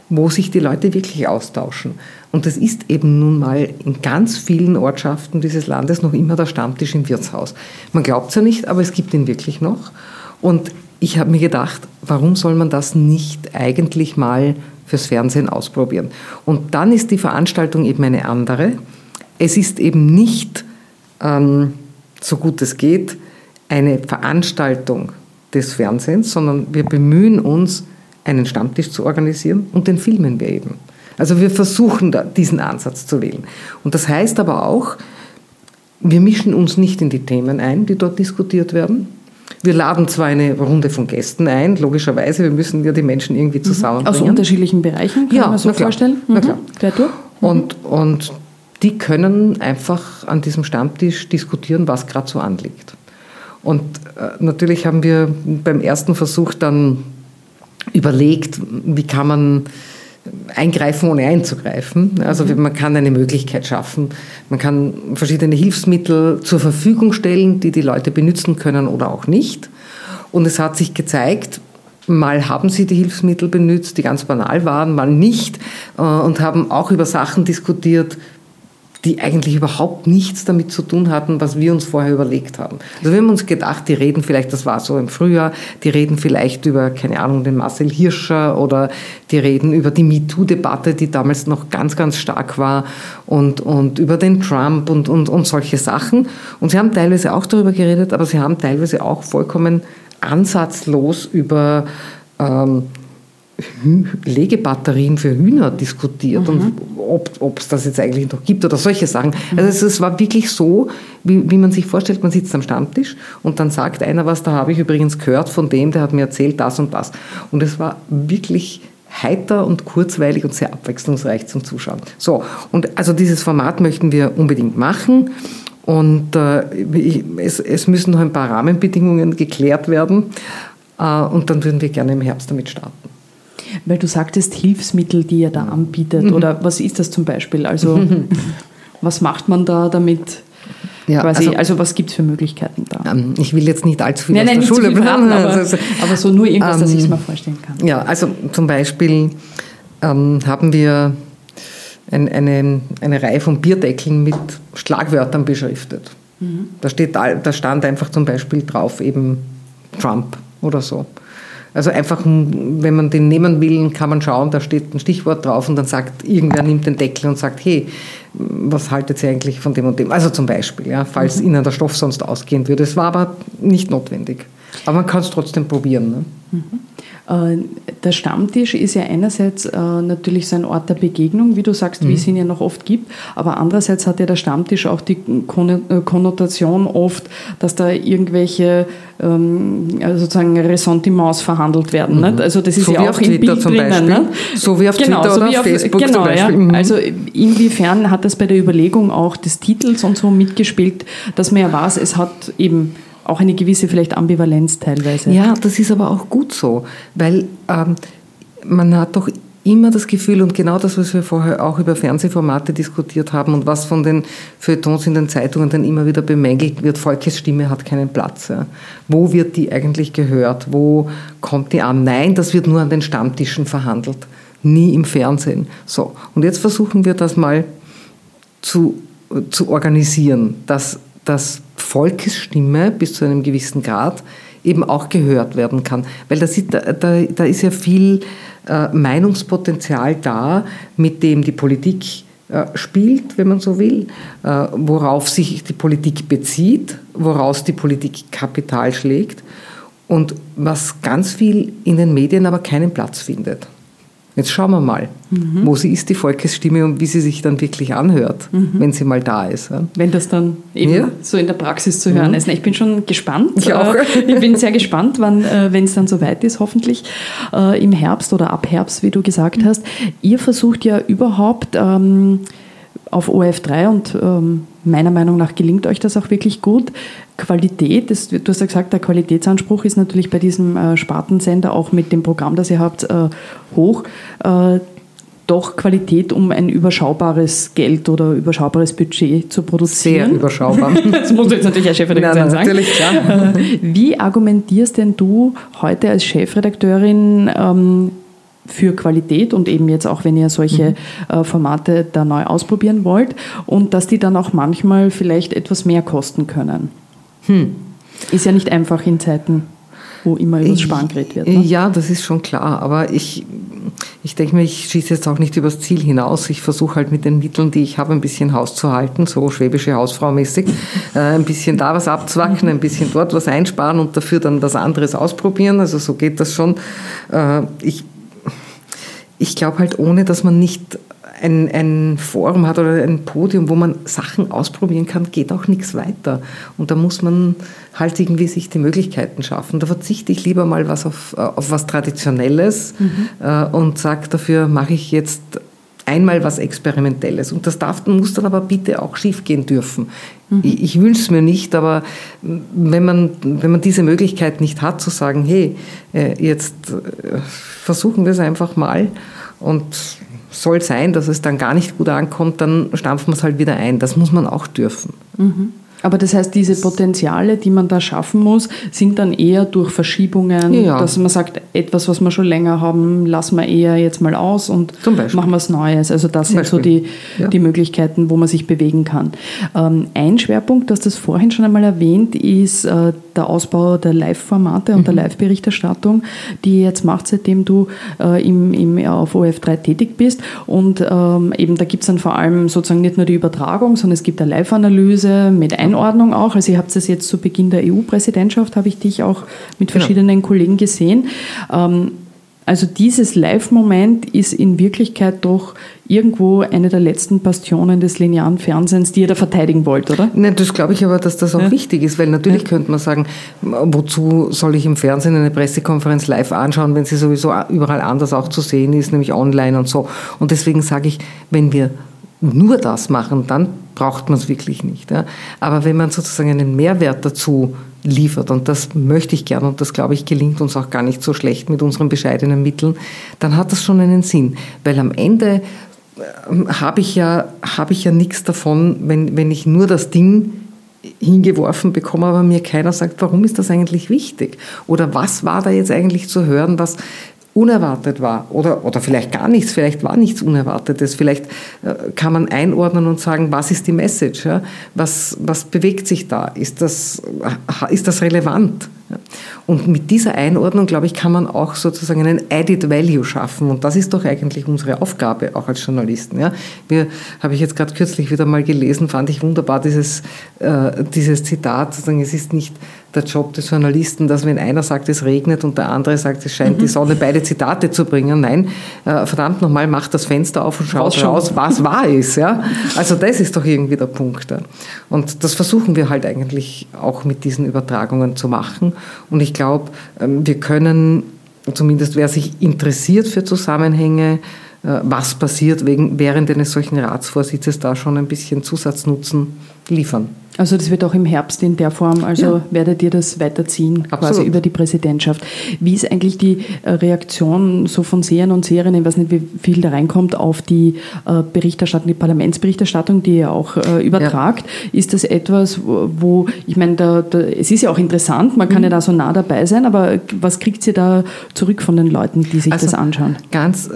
Speaker 3: wo sich die Leute wirklich austauschen? Und das ist eben nun mal in ganz vielen Ortschaften dieses Landes noch immer der Stammtisch im Wirtshaus. Man glaubt es ja nicht, aber es gibt ihn wirklich noch. Und ich habe mir gedacht, warum soll man das nicht eigentlich mal fürs Fernsehen ausprobieren. Und dann ist die Veranstaltung eben eine andere. Es ist eben nicht, ähm, so gut es geht, eine Veranstaltung des Fernsehens, sondern wir bemühen uns, einen Stammtisch zu organisieren und den filmen wir eben. Also wir versuchen diesen Ansatz zu wählen. Und das heißt aber auch, wir mischen uns nicht in die Themen ein, die dort diskutiert werden, wir laden zwar eine Runde von Gästen ein, logischerweise, wir müssen ja die Menschen irgendwie mhm. zusammenbringen.
Speaker 2: Aus unterschiedlichen Bereichen, kann
Speaker 3: ja,
Speaker 2: man so vorstellen?
Speaker 3: Mhm. Na klar.
Speaker 2: Mhm.
Speaker 3: Und, und die können einfach an diesem Stammtisch diskutieren, was gerade so anliegt. Und äh, natürlich haben wir beim ersten Versuch dann überlegt, wie kann man eingreifen, ohne einzugreifen. Also mhm. man kann eine Möglichkeit schaffen. Man kann verschiedene Hilfsmittel zur Verfügung stellen, die die Leute benutzen können oder auch nicht. Und es hat sich gezeigt, mal haben sie die Hilfsmittel benutzt, die ganz banal waren, mal nicht äh, und haben auch über Sachen diskutiert, die eigentlich überhaupt nichts damit zu tun hatten, was wir uns vorher überlegt haben. Also wir haben uns gedacht, die reden vielleicht, das war so im Frühjahr, die reden vielleicht über, keine Ahnung, den Marcel Hirscher oder die reden über die MeToo-Debatte, die damals noch ganz, ganz stark war und, und über den Trump und, und, und solche Sachen. Und sie haben teilweise auch darüber geredet, aber sie haben teilweise auch vollkommen ansatzlos über ähm, Legebatterien für Hühner diskutiert mhm. und ob es das jetzt eigentlich noch gibt oder solche Sachen. Mhm. Also es, war wirklich so, wie, wie man sich vorstellt, man sitzt am Stammtisch und dann sagt einer was, da habe ich übrigens gehört von dem, der hat mir erzählt das und das. Und es war wirklich heiter und kurzweilig und sehr abwechslungsreich zum Zuschauen. So, und also dieses Format möchten wir unbedingt machen. Und äh, ich, es, es müssen noch ein paar Rahmenbedingungen geklärt werden. Äh, und dann würden wir gerne im Herbst damit starten.
Speaker 2: Weil du sagtest Hilfsmittel, die ihr da anbietet, mhm. oder was ist das zum Beispiel? Also was macht man da damit? Ja, Quasi, also, also, was gibt es für Möglichkeiten da?
Speaker 3: Ähm, ich will jetzt nicht allzu viel nein, aus
Speaker 2: nein,
Speaker 3: der Schule
Speaker 2: verraten, aber, also, aber, so nur irgendwas, ähm, dass ich es mir vorstellen kann.
Speaker 3: Ja, also zum Beispiel ähm, haben wir ein, eine, eine Reihe von Bierdeckeln mit Schlagwörtern beschriftet. Mhm. Da, steht, da stand einfach zum Beispiel drauf eben Trump oder so. Also einfach, wenn man den nehmen will, kann man schauen, da steht ein Stichwort drauf und dann sagt, irgendwer nimmt den Deckel und sagt, hey, was haltet ihr eigentlich von dem und dem? Also zum Beispiel, ja, falls mhm. Ihnen der Stoff sonst ausgehen würde. Es war aber nicht notwendig. Aber man kann es trotzdem probieren. Ne? Mhm.
Speaker 2: Äh, der Stammtisch ist ja einerseits äh, natürlich so ein Ort der Begegnung, wie du sagst, mhm. wie es ihn ja noch oft gibt, aber andererseits hat ja der Stammtisch auch die äh, Konnotation oft, dass da irgendwelche ähm, also sozusagen Ressentiments verhandelt werden. Mhm. Also das ist so ja auch im Bild drinnen. Ne?
Speaker 3: So wie auf genau, Twitter so oder auf Facebook genau, zum Beispiel. Ja.
Speaker 2: Mhm. Also inwiefern hat das bei der Überlegung auch des Titels und so mitgespielt, dass man ja weiß, es hat eben auch eine gewisse vielleicht Ambivalenz teilweise.
Speaker 3: Ja, das ist aber auch gut so, weil ähm, man hat doch immer das Gefühl und genau das, was wir vorher auch über Fernsehformate diskutiert haben und was von den Feuilletons in den Zeitungen dann immer wieder bemängelt wird, Volkesstimme hat keinen Platz. Ja. Wo wird die eigentlich gehört? Wo kommt die an? Nein, das wird nur an den Stammtischen verhandelt, nie im Fernsehen. So, und jetzt versuchen wir das mal zu, zu organisieren, dass dass Volkesstimme bis zu einem gewissen Grad eben auch gehört werden kann. Weil da, da, da ist ja viel äh, Meinungspotenzial da, mit dem die Politik äh, spielt, wenn man so will, äh, worauf sich die Politik bezieht, woraus die Politik Kapital schlägt und was ganz viel in den Medien aber keinen Platz findet. Jetzt schauen wir mal, mhm. wo sie ist, die Volkesstimme und wie sie sich dann wirklich anhört, mhm. wenn sie mal da ist.
Speaker 2: Wenn das dann eben ja. so in der Praxis zu hören mhm. ist. Ich bin schon gespannt.
Speaker 3: Ich auch. Äh,
Speaker 2: ich bin sehr gespannt, wann, äh, wenn es dann soweit ist, hoffentlich äh, im Herbst oder ab Herbst, wie du gesagt mhm. hast. Ihr versucht ja überhaupt ähm, auf OF3 und ähm, meiner Meinung nach gelingt euch das auch wirklich gut. Qualität, das, du hast ja gesagt, der Qualitätsanspruch ist natürlich bei diesem äh, Spartensender auch mit dem Programm, das ihr habt, äh, hoch. Äh, doch Qualität, um ein überschaubares Geld oder überschaubares Budget zu produzieren.
Speaker 3: Sehr überschaubar.
Speaker 2: das muss jetzt natürlich als Chefredakteur sagen.
Speaker 3: Natürlich, klar.
Speaker 2: Äh, wie argumentierst denn du heute als Chefredakteurin ähm, für Qualität und eben jetzt auch, wenn ihr solche mhm. äh, Formate da neu ausprobieren wollt und dass die dann auch manchmal vielleicht etwas mehr kosten können? Hm. Ist ja nicht einfach in Zeiten, wo immer über das Sparen geredet wird. Ne?
Speaker 3: Ja, das ist schon klar. Aber ich, ich denke mir, ich schieße jetzt auch nicht übers Ziel hinaus. Ich versuche halt mit den Mitteln, die ich habe, ein bisschen Haus zu halten, so schwäbische Hausfrau-mäßig. Äh, ein bisschen da was abzwacken, ein bisschen dort was einsparen und dafür dann was anderes ausprobieren. Also so geht das schon. Äh, ich ich glaube halt, ohne dass man nicht ein, ein Forum hat oder ein Podium, wo man Sachen ausprobieren kann, geht auch nichts weiter. Und da muss man halt irgendwie sich die Möglichkeiten schaffen. Da verzichte ich lieber mal was auf, auf was Traditionelles mhm. äh, und sage, dafür mache ich jetzt einmal was Experimentelles. Und das darf, muss dann aber bitte auch schiefgehen dürfen. Mhm. Ich, ich wünsche es mir nicht, aber wenn man, wenn man diese Möglichkeit nicht hat, zu sagen, hey, äh, jetzt äh, versuchen wir es einfach mal und soll sein, dass es dann gar nicht gut ankommt, dann stampfen wir es halt wieder ein. Das muss man auch dürfen.
Speaker 2: Mhm. Aber das heißt, diese Potenziale, die man da schaffen muss, sind dann eher durch Verschiebungen, ja. dass man sagt, etwas, was wir schon länger haben, lassen wir eher jetzt mal aus und machen wir was Neues. Also das Zum sind Beispiel. so die, ja. die Möglichkeiten, wo man sich bewegen kann. Ähm, ein Schwerpunkt, du hast das vorhin schon einmal erwähnt, ist äh, der Ausbau der Live-Formate und mhm. der Live-Berichterstattung, die ihr jetzt macht, seitdem du äh, im, im, auf OF3 tätig bist. Und ähm, eben da gibt es dann vor allem sozusagen nicht nur die Übertragung, sondern es gibt eine Live-Analyse mit Einordnung auch. Also ihr habt es jetzt zu Beginn der EU-Präsidentschaft, habe ich dich auch mit genau. verschiedenen genau. Kollegen gesehen. Ähm, also dieses Live-Moment ist in Wirklichkeit doch irgendwo eine der letzten Bastionen des linearen Fernsehens, die ihr da verteidigen wollt, oder?
Speaker 3: Nein, das glaube ich aber, dass das auch ja. wichtig ist, weil natürlich ja. könnte man sagen, wozu soll ich im Fernsehen eine Pressekonferenz live anschauen, wenn sie sowieso überall anders auch zu sehen ist, nämlich online und so. Und deswegen sage ich, wenn wir nur das machen, dann braucht man es wirklich nicht. Ja. Aber wenn man sozusagen einen Mehrwert dazu liefert, und das möchte ich gerne, und das glaube ich gelingt uns auch gar nicht so schlecht mit unseren bescheidenen Mitteln, dann hat das schon einen Sinn. Weil am Ende ähm, habe ich ja, habe ich ja nichts davon, wenn, wenn ich nur das Ding hingeworfen bekomme, aber mir keiner sagt, warum ist das eigentlich wichtig? Oder was war da jetzt eigentlich zu hören, was unerwartet war oder, oder vielleicht gar nichts, vielleicht war nichts Unerwartetes, vielleicht äh, kann man einordnen und sagen, was ist die Message, ja? was, was bewegt sich da, ist das, ist das relevant? Und mit dieser Einordnung, glaube ich, kann man auch sozusagen einen Added Value schaffen. Und das ist doch eigentlich unsere Aufgabe, auch als Journalisten. Ja? Wir, habe ich jetzt gerade kürzlich wieder mal gelesen, fand ich wunderbar, dieses, äh, dieses Zitat, sozusagen, es ist nicht der Job des Journalisten, dass wenn einer sagt, es regnet und der andere sagt, es scheint mhm. die Sonne, beide Zitate zu bringen. Nein, äh, verdammt nochmal, macht das Fenster auf und schaut raus, was wahr ist. Ja? Also das ist doch irgendwie der Punkt. Ja? Und das versuchen wir halt eigentlich auch mit diesen Übertragungen zu machen. Und ich glaube, ähm, wir können, zumindest wer sich interessiert für Zusammenhänge, äh, was passiert während eines solchen Ratsvorsitzes, da schon ein bisschen Zusatznutzen liefern.
Speaker 2: Also das wird auch im Herbst in der Form, also ja. werdet ihr das weiterziehen, Absolut. quasi über die Präsidentschaft. Wie ist eigentlich die äh, Reaktion so von Sehern und Seherinnen, ich weiß nicht, wie viel da reinkommt, auf die äh, Berichterstattung, die Parlamentsberichterstattung, die ihr auch äh, übertragt? Ja. Ist das etwas, wo, ich meine, da, da, es ist ja auch interessant, man kann mhm. ja da so nah dabei sein, aber was kriegt ihr da zurück von den Leuten, die sich also das anschauen?
Speaker 3: Ganz,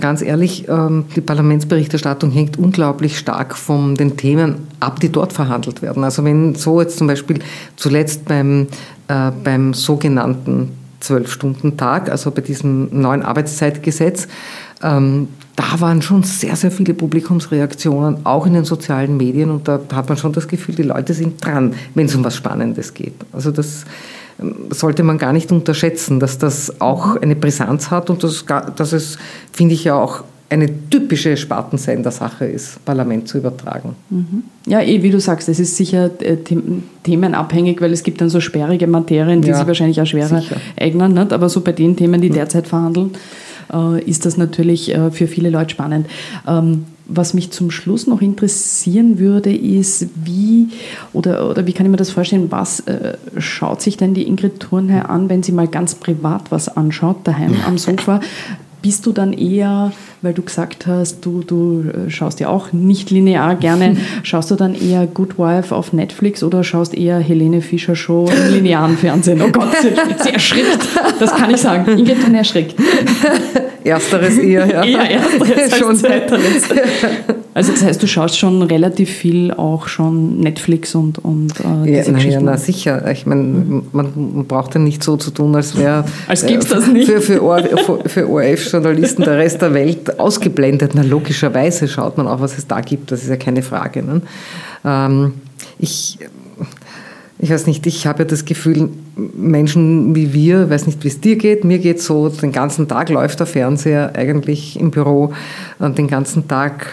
Speaker 3: ganz ehrlich, ähm, die Parlamentsberichterstattung hängt unglaublich stark von den Themen ab, die dort verhandelt werden. Also wenn so jetzt zum Beispiel zuletzt beim, äh, beim sogenannten Zwölf-Stunden-Tag, also bei diesem neuen Arbeitszeitgesetz, ähm, da waren schon sehr, sehr viele Publikumsreaktionen, auch in den sozialen Medien. Und da hat man schon das Gefühl, die Leute sind dran, wenn es um was Spannendes geht. Also das ähm, sollte man gar nicht unterschätzen, dass das auch eine Brisanz hat und dass, dass es, finde ich ja auch eine typische Spartensender-Sache ist, Parlament zu übertragen.
Speaker 2: Mhm. Ja, eh, wie du sagst, es ist sicher äh, themenabhängig, weil es gibt dann so sperrige Materien, die ja, sich wahrscheinlich auch schwerer sicher. eignen. Nicht? Aber so bei den Themen, die derzeit verhandeln, äh, ist das natürlich äh, für viele Leute spannend. Ähm, was mich zum Schluss noch interessieren würde, ist, wie oder, oder wie kann ich mir das vorstellen, was äh, schaut sich denn die Ingrid Thurnherr an, wenn sie mal ganz privat was anschaut, daheim am Sofa? Bist du dann eher, weil du gesagt hast, du, du äh, schaust ja auch nicht linear gerne, schaust du dann eher Good Wife auf Netflix oder schaust eher Helene Fischer Show im linearen Fernsehen? Oh Gott, sie erschrickt. Das kann ich sagen. Ingrid dann erschrickt.
Speaker 3: Ersteres eher, ja.
Speaker 2: Eher ersteres schon. zweiteres. Also das heißt, du schaust schon relativ viel auch schon Netflix und, und
Speaker 3: äh, diese ja, Geschichten. Na, sicher. Ich meine, man, man braucht ja nicht so zu tun, als wäre
Speaker 2: als gibt's das nicht.
Speaker 3: für, für, für, für ORF-Journalisten der Rest der Welt ausgeblendet. Na, logischerweise schaut man auch, was es da gibt. Das ist ja keine Frage. Ne? Ähm, ich ich weiß nicht, ich habe ja das Gefühl, Menschen wie wir, weiß nicht, wie es dir geht, mir geht so, den ganzen Tag läuft der Fernseher eigentlich im Büro und den ganzen Tag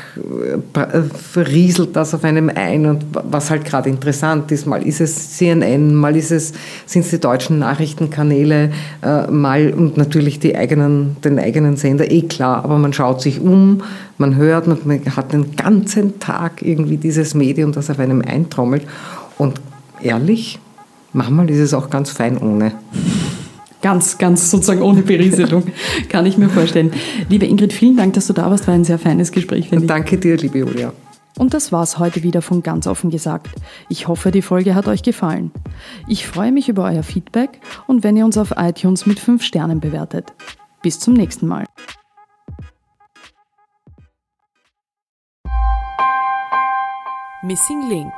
Speaker 3: äh, rieselt das auf einem ein und was halt gerade interessant ist, mal ist es CNN, mal ist es, sind es die deutschen Nachrichtenkanäle, äh, mal und natürlich die eigenen, den eigenen Sender, eh klar, aber man schaut sich um, man hört, man hat den ganzen Tag irgendwie dieses Medium, das auf einem eintrommelt und ehrlich, manchmal ist es auch ganz fein ohne.
Speaker 2: Ganz, ganz sozusagen ohne Berieselung, kann ich mir vorstellen. Liebe Ingrid, vielen Dank, dass du da warst. War ein sehr feines Gespräch,
Speaker 3: finde ich. Danke dir, liebe Julia.
Speaker 2: Und das war's heute wieder von ganz offen gesagt. Ich hoffe, die Folge hat euch gefallen. Ich freue mich über euer Feedback und wenn ihr uns auf iTunes mit 5 Sternen bewertet. Bis zum nächsten Mal.
Speaker 4: Missing Link